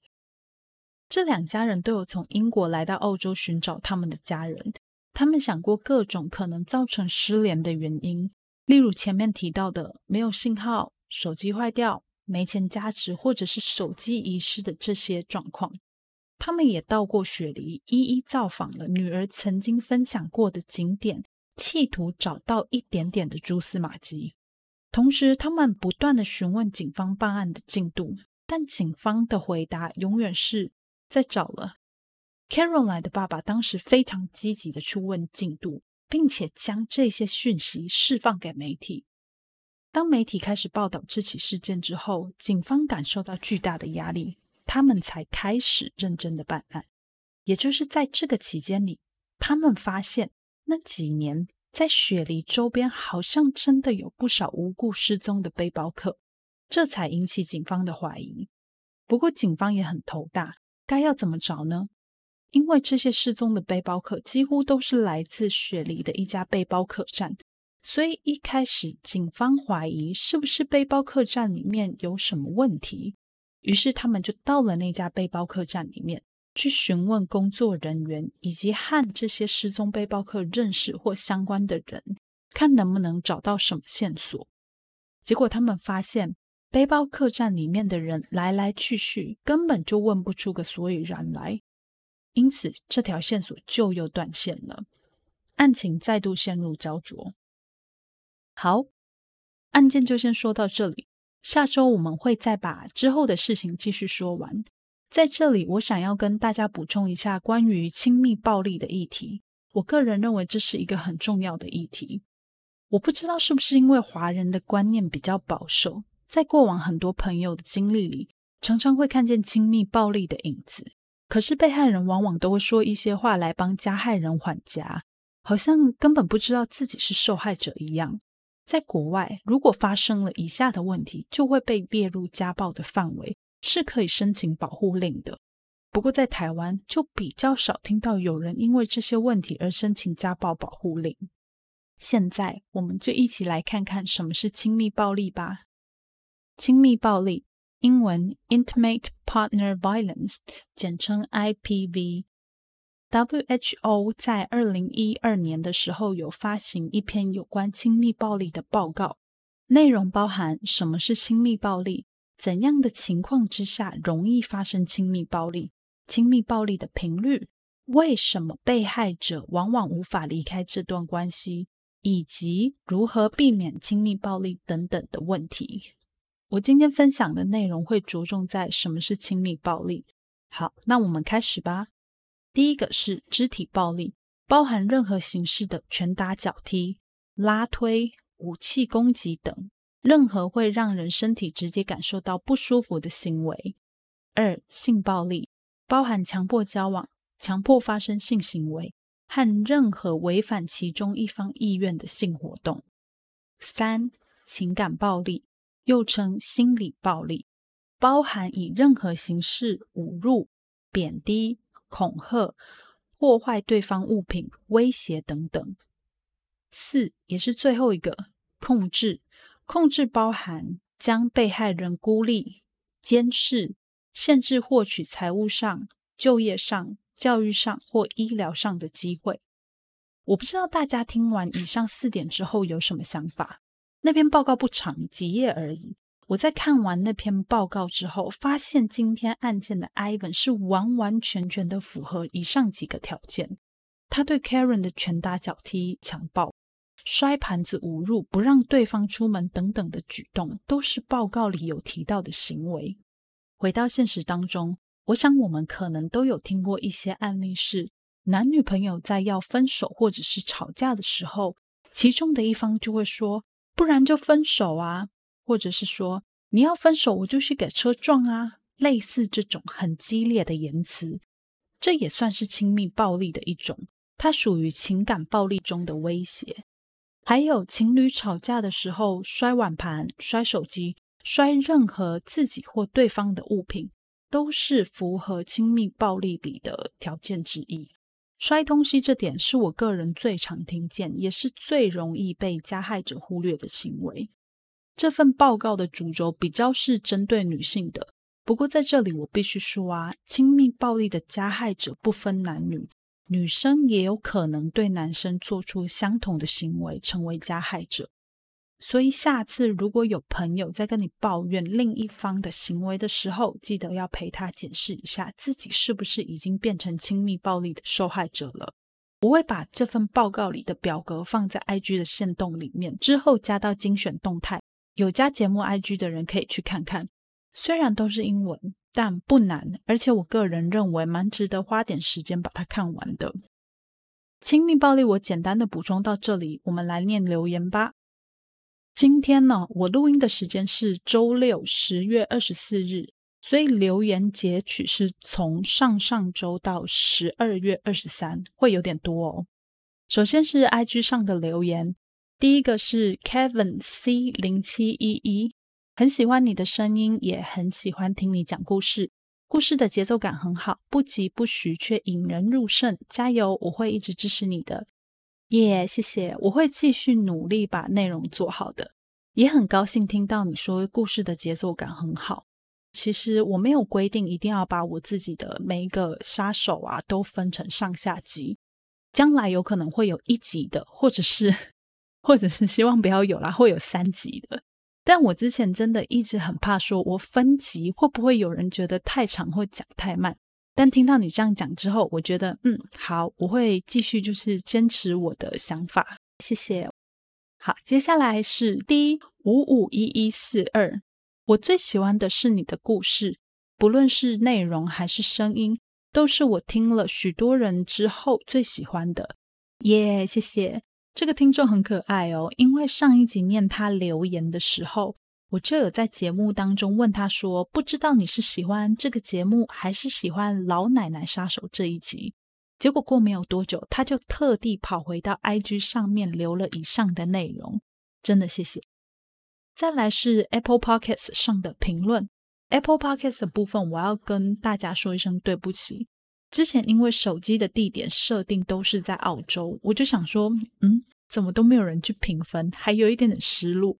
A: 这两家人都有从英国来到澳洲寻找他们的家人。他们想过各种可能造成失联的原因，例如前面提到的没有信号、手机坏掉、没钱加持，或者是手机遗失的这些状况。他们也到过雪梨，一一造访了女儿曾经分享过的景点，企图找到一点点的蛛丝马迹。同时，他们不断的询问警方办案的进度，但警方的回答永远是。在找了，Caroline 的爸爸当时非常积极的去问进度，并且将这些讯息释放给媒体。当媒体开始报道这起事件之后，警方感受到巨大的压力，他们才开始认真的办案。也就是在这个期间里，他们发现那几年在雪梨周边好像真的有不少无故失踪的背包客，这才引起警方的怀疑。不过警方也很头大。该要怎么找呢？因为这些失踪的背包客几乎都是来自雪梨的一家背包客栈，所以一开始警方怀疑是不是背包客栈里面有什么问题。于是他们就到了那家背包客栈里面去询问工作人员以及和这些失踪背包客认识或相关的人，看能不能找到什么线索。结果他们发现。背包客栈里面的人来来去去，根本就问不出个所以然来，因此这条线索就又断线了，案情再度陷入焦灼。好，案件就先说到这里，下周我们会再把之后的事情继续说完。在这里，我想要跟大家补充一下关于亲密暴力的议题，我个人认为这是一个很重要的议题。我不知道是不是因为华人的观念比较保守。在过往很多朋友的经历里，常常会看见亲密暴力的影子。可是被害人往往都会说一些话来帮加害人缓颊，好像根本不知道自己是受害者一样。在国外，如果发生了以下的问题，就会被列入家暴的范围，是可以申请保护令的。不过在台湾，就比较少听到有人因为这些问题而申请家暴保护令。现在，我们就一起来看看什么是亲密暴力吧。亲密暴力，英文 Intimate Partner Violence，简称 IPV。WHO 在二零一二年的时候有发行一篇有关亲密暴力的报告，内容包含什么是亲密暴力，怎样的情况之下容易发生亲密暴力，亲密暴力的频率，为什么被害者往往无法离开这段关系，以及如何避免亲密暴力等等的问题。我今天分享的内容会着重在什么是亲密暴力。好，那我们开始吧。第一个是肢体暴力，包含任何形式的拳打脚踢、拉推、武器攻击等，任何会让人身体直接感受到不舒服的行为。二、性暴力，包含强迫交往、强迫发生性行为和任何违反其中一方意愿的性活动。三、情感暴力。又称心理暴力，包含以任何形式侮辱、贬低、恐吓、破坏对方物品、威胁等等。四也是最后一个，控制。控制包含将被害人孤立、监视、限制获取财务上、就业上、教育上或医疗上的机会。我不知道大家听完以上四点之后有什么想法。那篇报告不长，几页而已。我在看完那篇报告之后，发现今天案件的 Ivan 是完完全全的符合以上几个条件。他对 Karen 的拳打脚踢、强暴、摔盘子、侮辱、不让对方出门等等的举动，都是报告里有提到的行为。回到现实当中，我想我们可能都有听过一些案例，是男女朋友在要分手或者是吵架的时候，其中的一方就会说：“不然就分手啊。”或者是说你要分手，我就去给车撞啊！类似这种很激烈的言辞，这也算是亲密暴力的一种，它属于情感暴力中的威胁。还有情侣吵架的时候摔碗盘、摔手机、摔任何自己或对方的物品，都是符合亲密暴力里的条件之一。摔东西这点是我个人最常听见，也是最容易被加害者忽略的行为。这份报告的主轴比较是针对女性的，不过在这里我必须说啊，亲密暴力的加害者不分男女，女生也有可能对男生做出相同的行为，成为加害者。所以下次如果有朋友在跟你抱怨另一方的行为的时候，记得要陪他检视一下自己是不是已经变成亲密暴力的受害者了。我会把这份报告里的表格放在 IG 的线动里面，之后加到精选动态。有加节目 IG 的人可以去看看，虽然都是英文，但不难，而且我个人认为蛮值得花点时间把它看完的。亲密暴力，我简单的补充到这里，我们来念留言吧。今天呢，我录音的时间是周六十月二十四日，所以留言截取是从上上周到十二月二十三，会有点多哦。首先是 IG 上的留言。第一个是 Kevin C 零七一一，很喜欢你的声音，也很喜欢听你讲故事。故事的节奏感很好，不疾不徐，却引人入胜。加油，我会一直支持你的。耶，谢谢，我会继续努力把内容做好的。也很高兴听到你说故事的节奏感很好。其实我没有规定一定要把我自己的每一个杀手啊都分成上下集，将来有可能会有一集的，或者是。或者是希望不要有啦，会有三集的。但我之前真的一直很怕，说我分集会不会有人觉得太长或讲太慢？但听到你这样讲之后，我觉得嗯好，我会继续就是坚持我的想法。谢谢。好，接下来是 D 五五一一四二。我最喜欢的是你的故事，不论是内容还是声音，都是我听了许多人之后最喜欢的。耶，谢谢。这个听众很可爱哦，因为上一集念他留言的时候，我就有在节目当中问他说：“不知道你是喜欢这个节目，还是喜欢《老奶奶杀手》这一集？”结果过没有多久，他就特地跑回到 IG 上面留了以上的内容，真的谢谢。再来是 Apple Podcasts 上的评论，Apple Podcasts 的部分，我要跟大家说一声对不起。之前因为手机的地点设定都是在澳洲，我就想说，嗯，怎么都没有人去评分，还有一点点失落。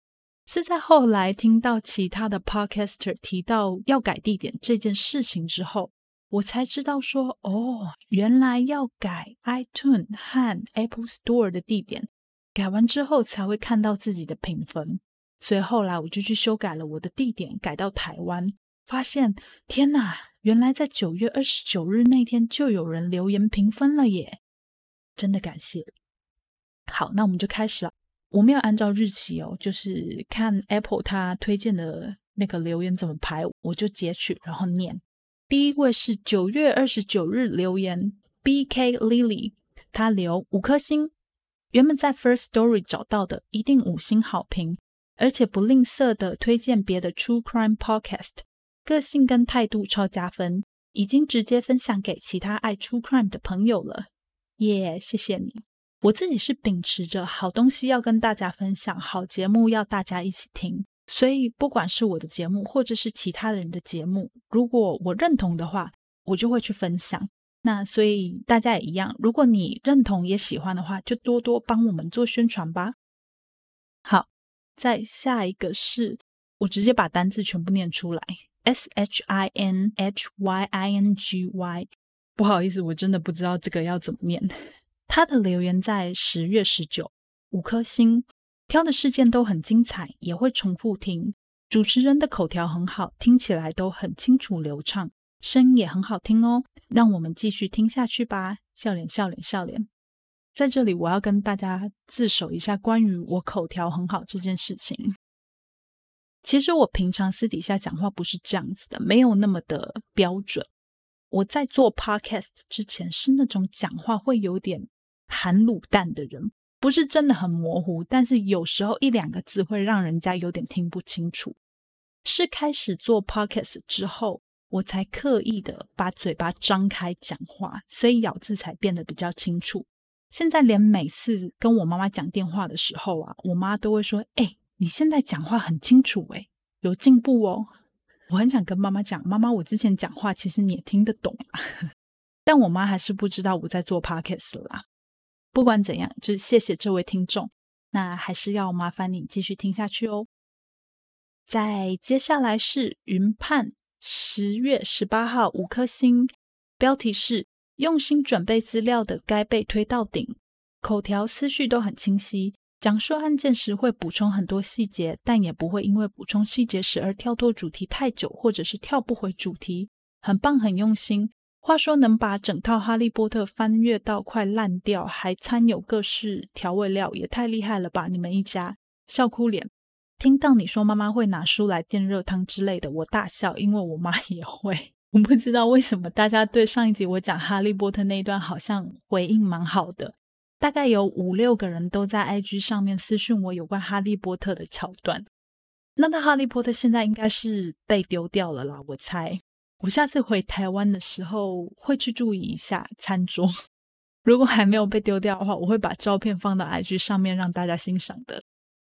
A: 是在后来听到其他的 podcaster 提到要改地点这件事情之后，我才知道说，哦，原来要改 iTunes 和 Apple Store 的地点，改完之后才会看到自己的评分。所以后来我就去修改了我的地点，改到台湾，发现，天哪！原来在九月二十九日那天就有人留言评分了耶！真的感谢。好，那我们就开始了。我没有按照日期哦，就是看 Apple 它推荐的那个留言怎么排，我就截取然后念。第一位是九月二十九日留言，B K Lily，他留五颗星。原本在 First Story 找到的，一定五星好评，而且不吝啬的推荐别的 True Crime Podcast。个性跟态度超加分，已经直接分享给其他爱出 crime 的朋友了，耶！谢谢你。我自己是秉持着好东西要跟大家分享，好节目要大家一起听，所以不管是我的节目，或者是其他人的节目，如果我认同的话，我就会去分享。那所以大家也一样，如果你认同也喜欢的话，就多多帮我们做宣传吧。好，再下一个是我直接把单字全部念出来，S H I N H Y I N G Y。不好意思，我真的不知道这个要怎么念。他的留言在十月十九，五颗星，挑的事件都很精彩，也会重复听。主持人的口条很好，听起来都很清楚流畅。声音也很好听哦，让我们继续听下去吧。笑脸笑脸笑脸，在这里我要跟大家自首一下，关于我口条很好这件事情。其实我平常私底下讲话不是这样子的，没有那么的标准。我在做 podcast 之前是那种讲话会有点含卤蛋的人，不是真的很模糊，但是有时候一两个字会让人家有点听不清楚。是开始做 podcast 之后。我才刻意的把嘴巴张开讲话，所以咬字才变得比较清楚。现在连每次跟我妈妈讲电话的时候啊，我妈都会说：“哎，你现在讲话很清楚，哎，有进步哦。”我很想跟妈妈讲：“妈妈，我之前讲话其实你也听得懂啊。”但我妈还是不知道我在做 podcast 啦。不管怎样，就谢谢这位听众。那还是要麻烦你继续听下去哦。再接下来是云盼。十月十八号，五颗星，标题是用心准备资料的该被推到顶，口条思绪都很清晰，讲述案件时会补充很多细节，但也不会因为补充细节时而跳脱主题太久，或者是跳不回主题，很棒，很用心。话说能把整套《哈利波特》翻阅到快烂掉，还掺有各式调味料，也太厉害了吧！你们一家笑哭脸。听到你说妈妈会拿书来垫热汤之类的，我大笑，因为我妈 也会。我不知道为什么大家对上一集我讲哈利波特那一段好像回应蛮好的，大概有五六个人都在 IG 上面私讯我有关哈利波特的桥段。那那哈利波特现在应该是被丢掉了啦，我猜。我下次回台湾的时候会去注意一下餐桌，如果还没有被丢掉的话，我会把照片放到 IG 上面让大家欣赏的。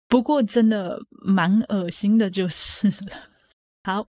A: 不过真的蛮恶心的，就是了。好，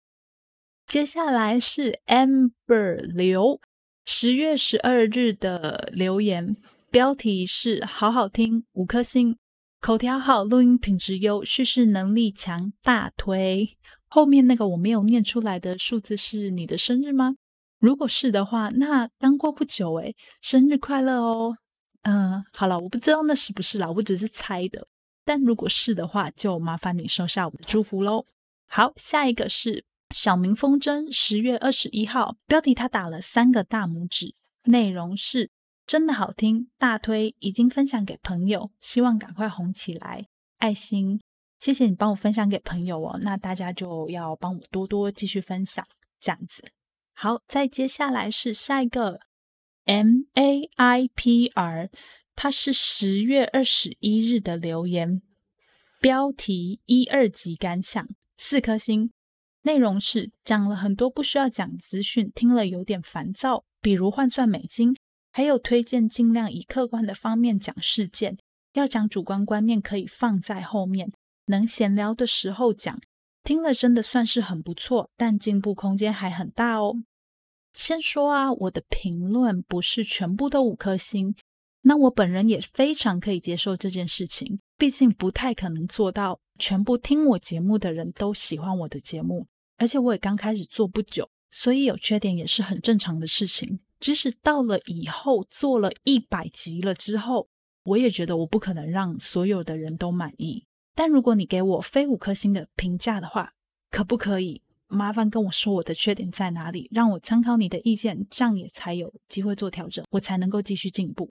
A: 接下来是 Amber 刘十月十二日的留言，标题是“好好听，五颗星，口条好，录音品质优，叙事能力强，大推。”后面那个我没有念出来的数字是你的生日吗？如果是的话，那刚过不久诶，生日快乐哦。嗯，好了，我不知道那是不是啦，我只是猜的。但如果是的话，就麻烦你收下我的祝福喽。好，下一个是小明风筝，十月二十一号，标题他打了三个大拇指，内容是真的好听，大推，已经分享给朋友，希望赶快红起来，爱心，谢谢你帮我分享给朋友哦。那大家就要帮我多多继续分享，这样子。好，再接下来是下一个 M A I P R。它是十月二十一日的留言，标题一二级感想四颗星，内容是讲了很多不需要讲资讯，听了有点烦躁，比如换算美金，还有推荐尽量以客观的方面讲事件，要讲主观观念可以放在后面，能闲聊的时候讲，听了真的算是很不错，但进步空间还很大哦。先说啊，我的评论不是全部都五颗星。那我本人也非常可以接受这件事情，毕竟不太可能做到全部听我节目的人都喜欢我的节目，而且我也刚开始做不久，所以有缺点也是很正常的事情。即使到了以后做了一百集了之后，我也觉得我不可能让所有的人都满意。但如果你给我非五颗星的评价的话，可不可以麻烦跟我说我的缺点在哪里，让我参考你的意见，这样也才有机会做调整，我才能够继续进步。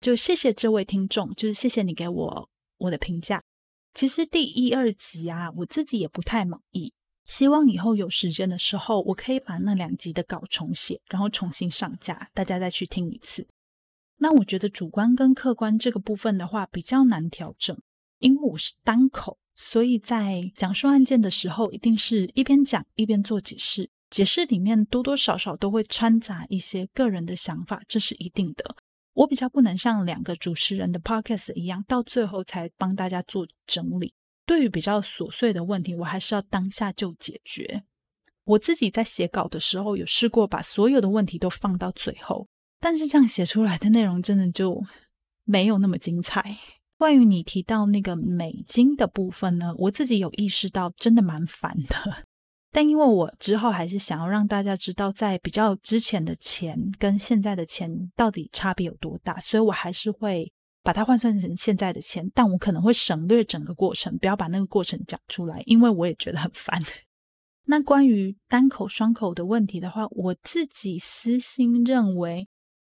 A: 就谢谢这位听众，就是谢谢你给我我的评价。其实第一、二集啊，我自己也不太满意。希望以后有时间的时候，我可以把那两集的稿重写，然后重新上架，大家再去听一次。那我觉得主观跟客观这个部分的话，比较难调整，因为我是单口，所以在讲述案件的时候，一定是一边讲一边做解释，解释里面多多少少都会掺杂一些个人的想法，这是一定的。我比较不能像两个主持人的 podcast 一样，到最后才帮大家做整理。对于比较琐碎的问题，我还是要当下就解决。我自己在写稿的时候，有试过把所有的问题都放到最后，但是这样写出来的内容真的就没有那么精彩。关于你提到那个美金的部分呢，我自己有意识到，真的蛮烦的。但因为我之后还是想要让大家知道，在比较之前的钱跟现在的钱到底差别有多大，所以我还是会把它换算成现在的钱。但我可能会省略整个过程，不要把那个过程讲出来，因为我也觉得很烦。那关于单口双口的问题的话，我自己私心认为，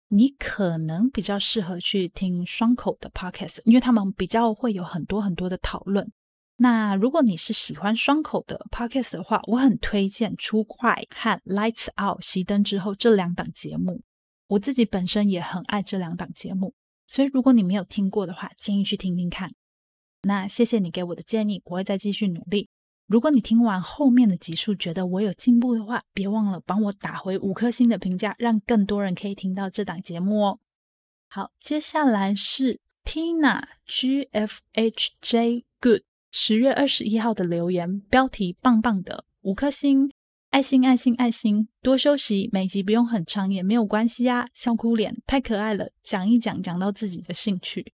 A: 你可能比较适合去听双口的 podcast，因为他们比较会有很多很多的讨论。那如果你是喜欢双口的 podcast 的话，我很推荐《出快》和《Lights Out》熄灯之后这两档节目。我自己本身也很爱这两档节目，所以如果你没有听过的话，建议去听听看。那谢谢你给我的建议，我会再继续努力。如果你听完后面的集数觉得我有进步的话，别忘了帮我打回五颗星的评价，让更多人可以听到这档节目哦。好，接下来是 Tina G F H J Good。十月二十一号的留言标题棒棒的五颗星，爱心爱心爱心，多休息，每集不用很长也没有关系呀，笑哭脸太可爱了，讲一讲讲到自己的兴趣。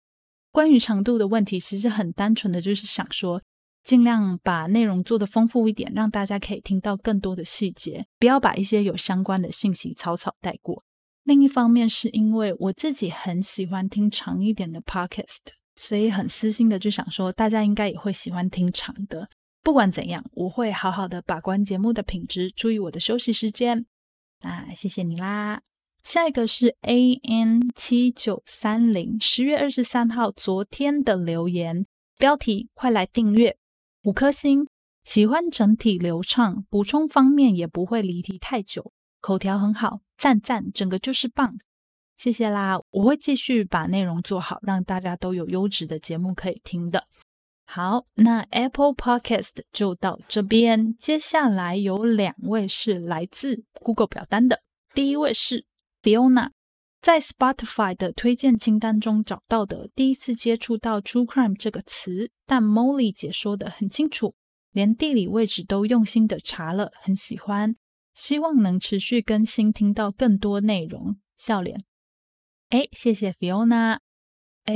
A: 关于长度的问题，其实很单纯的就是想说，尽量把内容做得丰富一点，让大家可以听到更多的细节，不要把一些有相关的信息草草带过。另一方面是因为我自己很喜欢听长一点的 podcast。所以很私心的就想说，大家应该也会喜欢听长的。不管怎样，我会好好的把关节目的品质，注意我的休息时间。那谢谢你啦。下一个是 A N 七九三零，十月二十三号昨天的留言，标题：快来订阅，五颗星，喜欢整体流畅，补充方面也不会离题太久，口条很好，赞赞，整个就是棒。谢谢啦，我会继续把内容做好，让大家都有优质的节目可以听的。好，那 Apple Podcast 就到这边。接下来有两位是来自 Google 表单的，第一位是 Fiona，在 Spotify 的推荐清单中找到的，第一次接触到 True Crime 这个词，但 Molly 解说的很清楚，连地理位置都用心的查了，很喜欢，希望能持续更新，听到更多内容。笑脸。哎，谢谢 Fiona。哎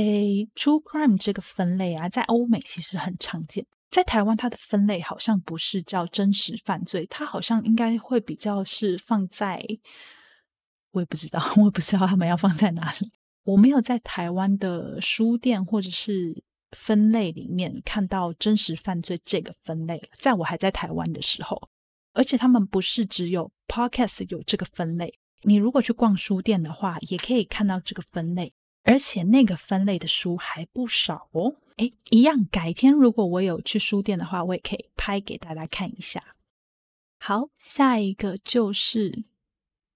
A: ，True Crime 这个分类啊，在欧美其实很常见，在台湾它的分类好像不是叫真实犯罪，它好像应该会比较是放在，我也不知道，我也不知道他们要放在哪里。我没有在台湾的书店或者是分类里面看到真实犯罪这个分类，在我还在台湾的时候，而且他们不是只有 Podcast 有这个分类。你如果去逛书店的话，也可以看到这个分类，而且那个分类的书还不少哦。哎，一样，改天如果我有去书店的话，我也可以拍给大家看一下。好，下一个就是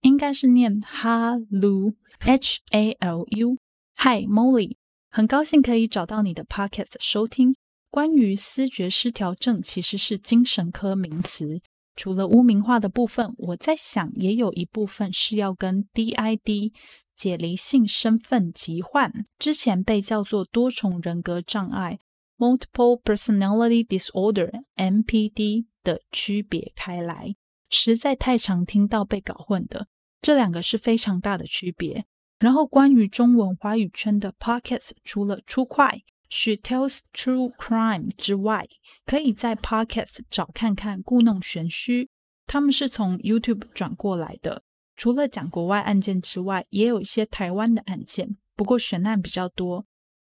A: 应该是念哈鲁 H A L U。Hi Molly，很高兴可以找到你的 Podcast 收听。关于思觉失调症，其实是精神科名词。除了污名化的部分，我在想，也有一部分是要跟 DID 解离性身份疾患之前被叫做多重人格障碍 （Multiple Personality Disorder，MPD） 的区别开来。实在太常听到被搞混的，这两个是非常大的区别。然后，关于中文华语圈的 Pockets，除了出快。She tells true crime 之外，可以在 Podcast 找看看故弄玄虚。他们是从 YouTube 转过来的，除了讲国外案件之外，也有一些台湾的案件，不过悬案比较多。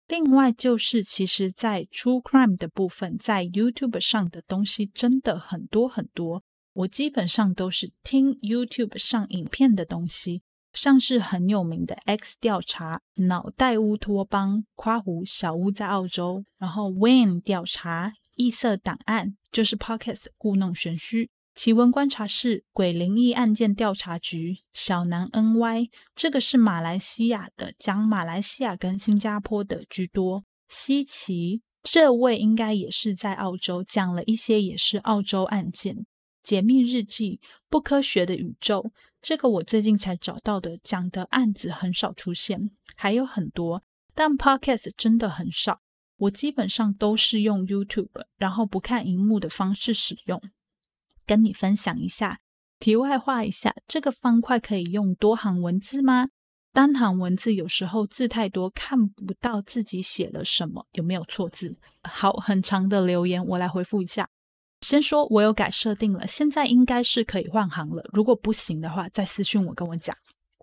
A: 另外就是，其实，在 True Crime 的部分，在 YouTube 上的东西真的很多很多。我基本上都是听 YouTube 上影片的东西。像是很有名的 X 调查、脑袋乌托邦、夸胡小屋在澳洲，然后 Wayne 调查、异色档案，就是 Pockets 故弄玄虚、奇闻观察室、鬼灵异案件调查局、小南 NY，这个是马来西亚的，讲马来西亚跟新加坡的居多。稀奇这位应该也是在澳洲讲了一些，也是澳洲案件。解密日记、不科学的宇宙，这个我最近才找到的，讲的案子很少出现，还有很多，但 podcast 真的很少。我基本上都是用 YouTube，然后不看荧幕的方式使用。跟你分享一下，题外话一下，这个方块可以用多行文字吗？单行文字有时候字太多，看不到自己写了什么，有没有错字？好，很长的留言，我来回复一下。先说，我有改设定了，现在应该是可以换行了。如果不行的话，再私信我跟我讲。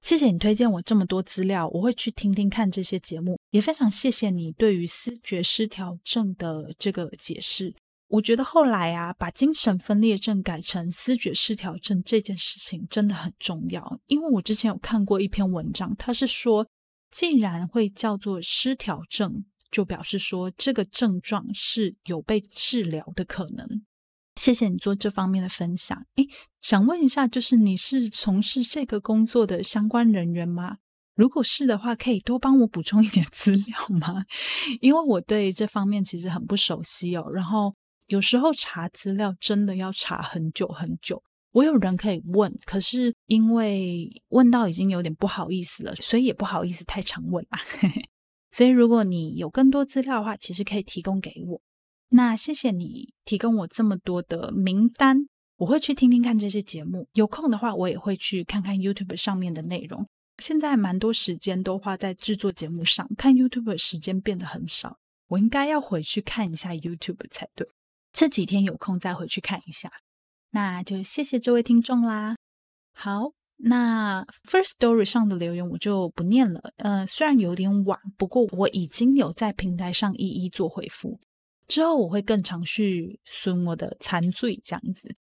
A: 谢谢你推荐我这么多资料，我会去听听看这些节目。也非常谢谢你对于思觉失调症的这个解释。我觉得后来啊，把精神分裂症改成思觉失调症这件事情真的很重要。因为我之前有看过一篇文章，他是说，既然会叫做失调症，就表示说这个症状是有被治疗的可能。谢谢你做这方面的分享。诶，想问一下，就是你是从事这个工作的相关人员吗？如果是的话，可以多帮我补充一点资料吗？因为我对这方面其实很不熟悉哦。然后有时候查资料真的要查很久很久。我有人可以问，可是因为问到已经有点不好意思了，所以也不好意思太常问啦。所以如果你有更多资料的话，其实可以提供给我。那谢谢你提供我这么多的名单，我会去听听看这些节目。有空的话，我也会去看看 YouTube 上面的内容。现在蛮多时间都花在制作节目上，看 YouTube 的时间变得很少。我应该要回去看一下 YouTube 才对。这几天有空再回去看一下。那就谢谢这位听众啦。好，那 First Story 上的留言我就不念了。呃，虽然有点晚，不过我已经有在平台上一一做回复。之后我会更常去损我的残罪这样子。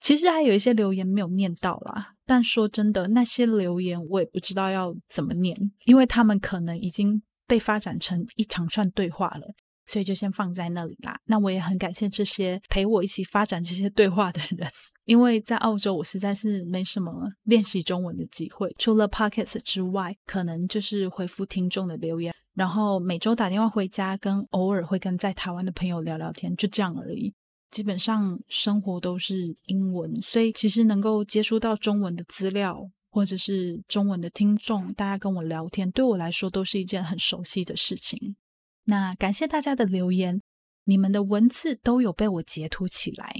A: 其实还有一些留言没有念到啦，但说真的，那些留言我也不知道要怎么念，因为他们可能已经被发展成一长串对话了，所以就先放在那里啦。那我也很感谢这些陪我一起发展这些对话的人，因为在澳洲我实在是没什么练习中文的机会，除了 Pockets 之外，可能就是回复听众的留言。然后每周打电话回家，跟偶尔会跟在台湾的朋友聊聊天，就这样而已。基本上生活都是英文，所以其实能够接触到中文的资料，或者是中文的听众，大家跟我聊天，对我来说都是一件很熟悉的事情。那感谢大家的留言，你们的文字都有被我截图起来。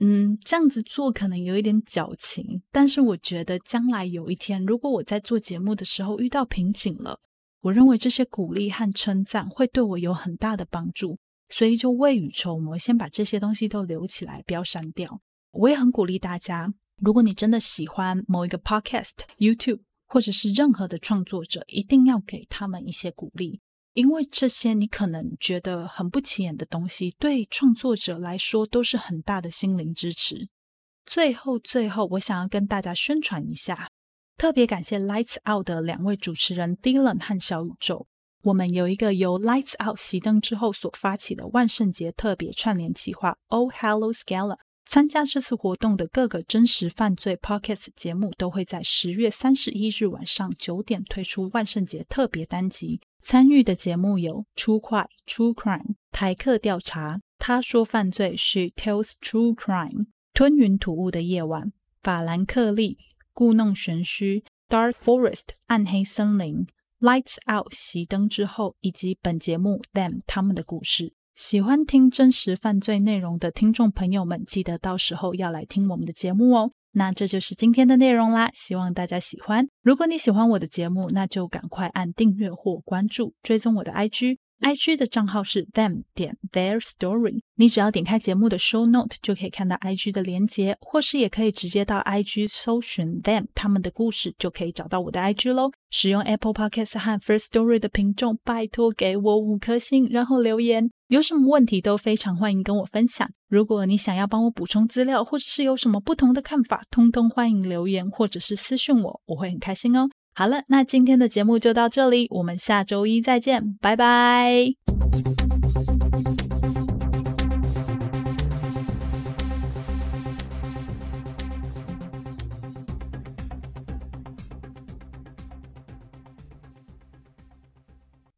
A: 嗯，这样子做可能有一点矫情，但是我觉得将来有一天，如果我在做节目的时候遇到瓶颈了。我认为这些鼓励和称赞会对我有很大的帮助，所以就未雨绸缪，先把这些东西都留起来，不要删掉。我也很鼓励大家，如果你真的喜欢某一个 podcast、YouTube 或者是任何的创作者，一定要给他们一些鼓励，因为这些你可能觉得很不起眼的东西，对创作者来说都是很大的心灵支持。最后，最后，我想要跟大家宣传一下。特别感谢 Lights Out 的两位主持人 Dylan 和小宇宙。我们有一个由 Lights Out 熄灯之后所发起的万圣节特别串联计划 All Hallows Gala。参加这次活动的各个真实犯罪 Pockets 节目都会在十月三十一日晚上九点推出万圣节特别单集。参与的节目有初快、True Crime、台客调查、他说犯罪是 Tells True Crime、吞云吐雾的夜晚、法兰克利。故弄玄虚，Dark Forest 暗黑森林，Lights Out 熄灯之后，以及本节目 Them 他们的故事。喜欢听真实犯罪内容的听众朋友们，记得到时候要来听我们的节目哦。那这就是今天的内容啦，希望大家喜欢。如果你喜欢我的节目，那就赶快按订阅或关注，追踪我的 IG。I G 的账号是 them 点 their story，你只要点开节目的 show note 就可以看到 I G 的连接，或是也可以直接到 I G 搜寻 them 他们的故事，就可以找到我的 I G 喽。使用 Apple Podcast 和 First Story 的听众，拜托给我五颗星，然后留言，有什么问题都非常欢迎跟我分享。如果你想要帮我补充资料，或者是有什么不同的看法，通通欢迎留言或者是私讯我，我会很开心哦。好了，那今天的节目就到这里，我们下周一再见，拜拜。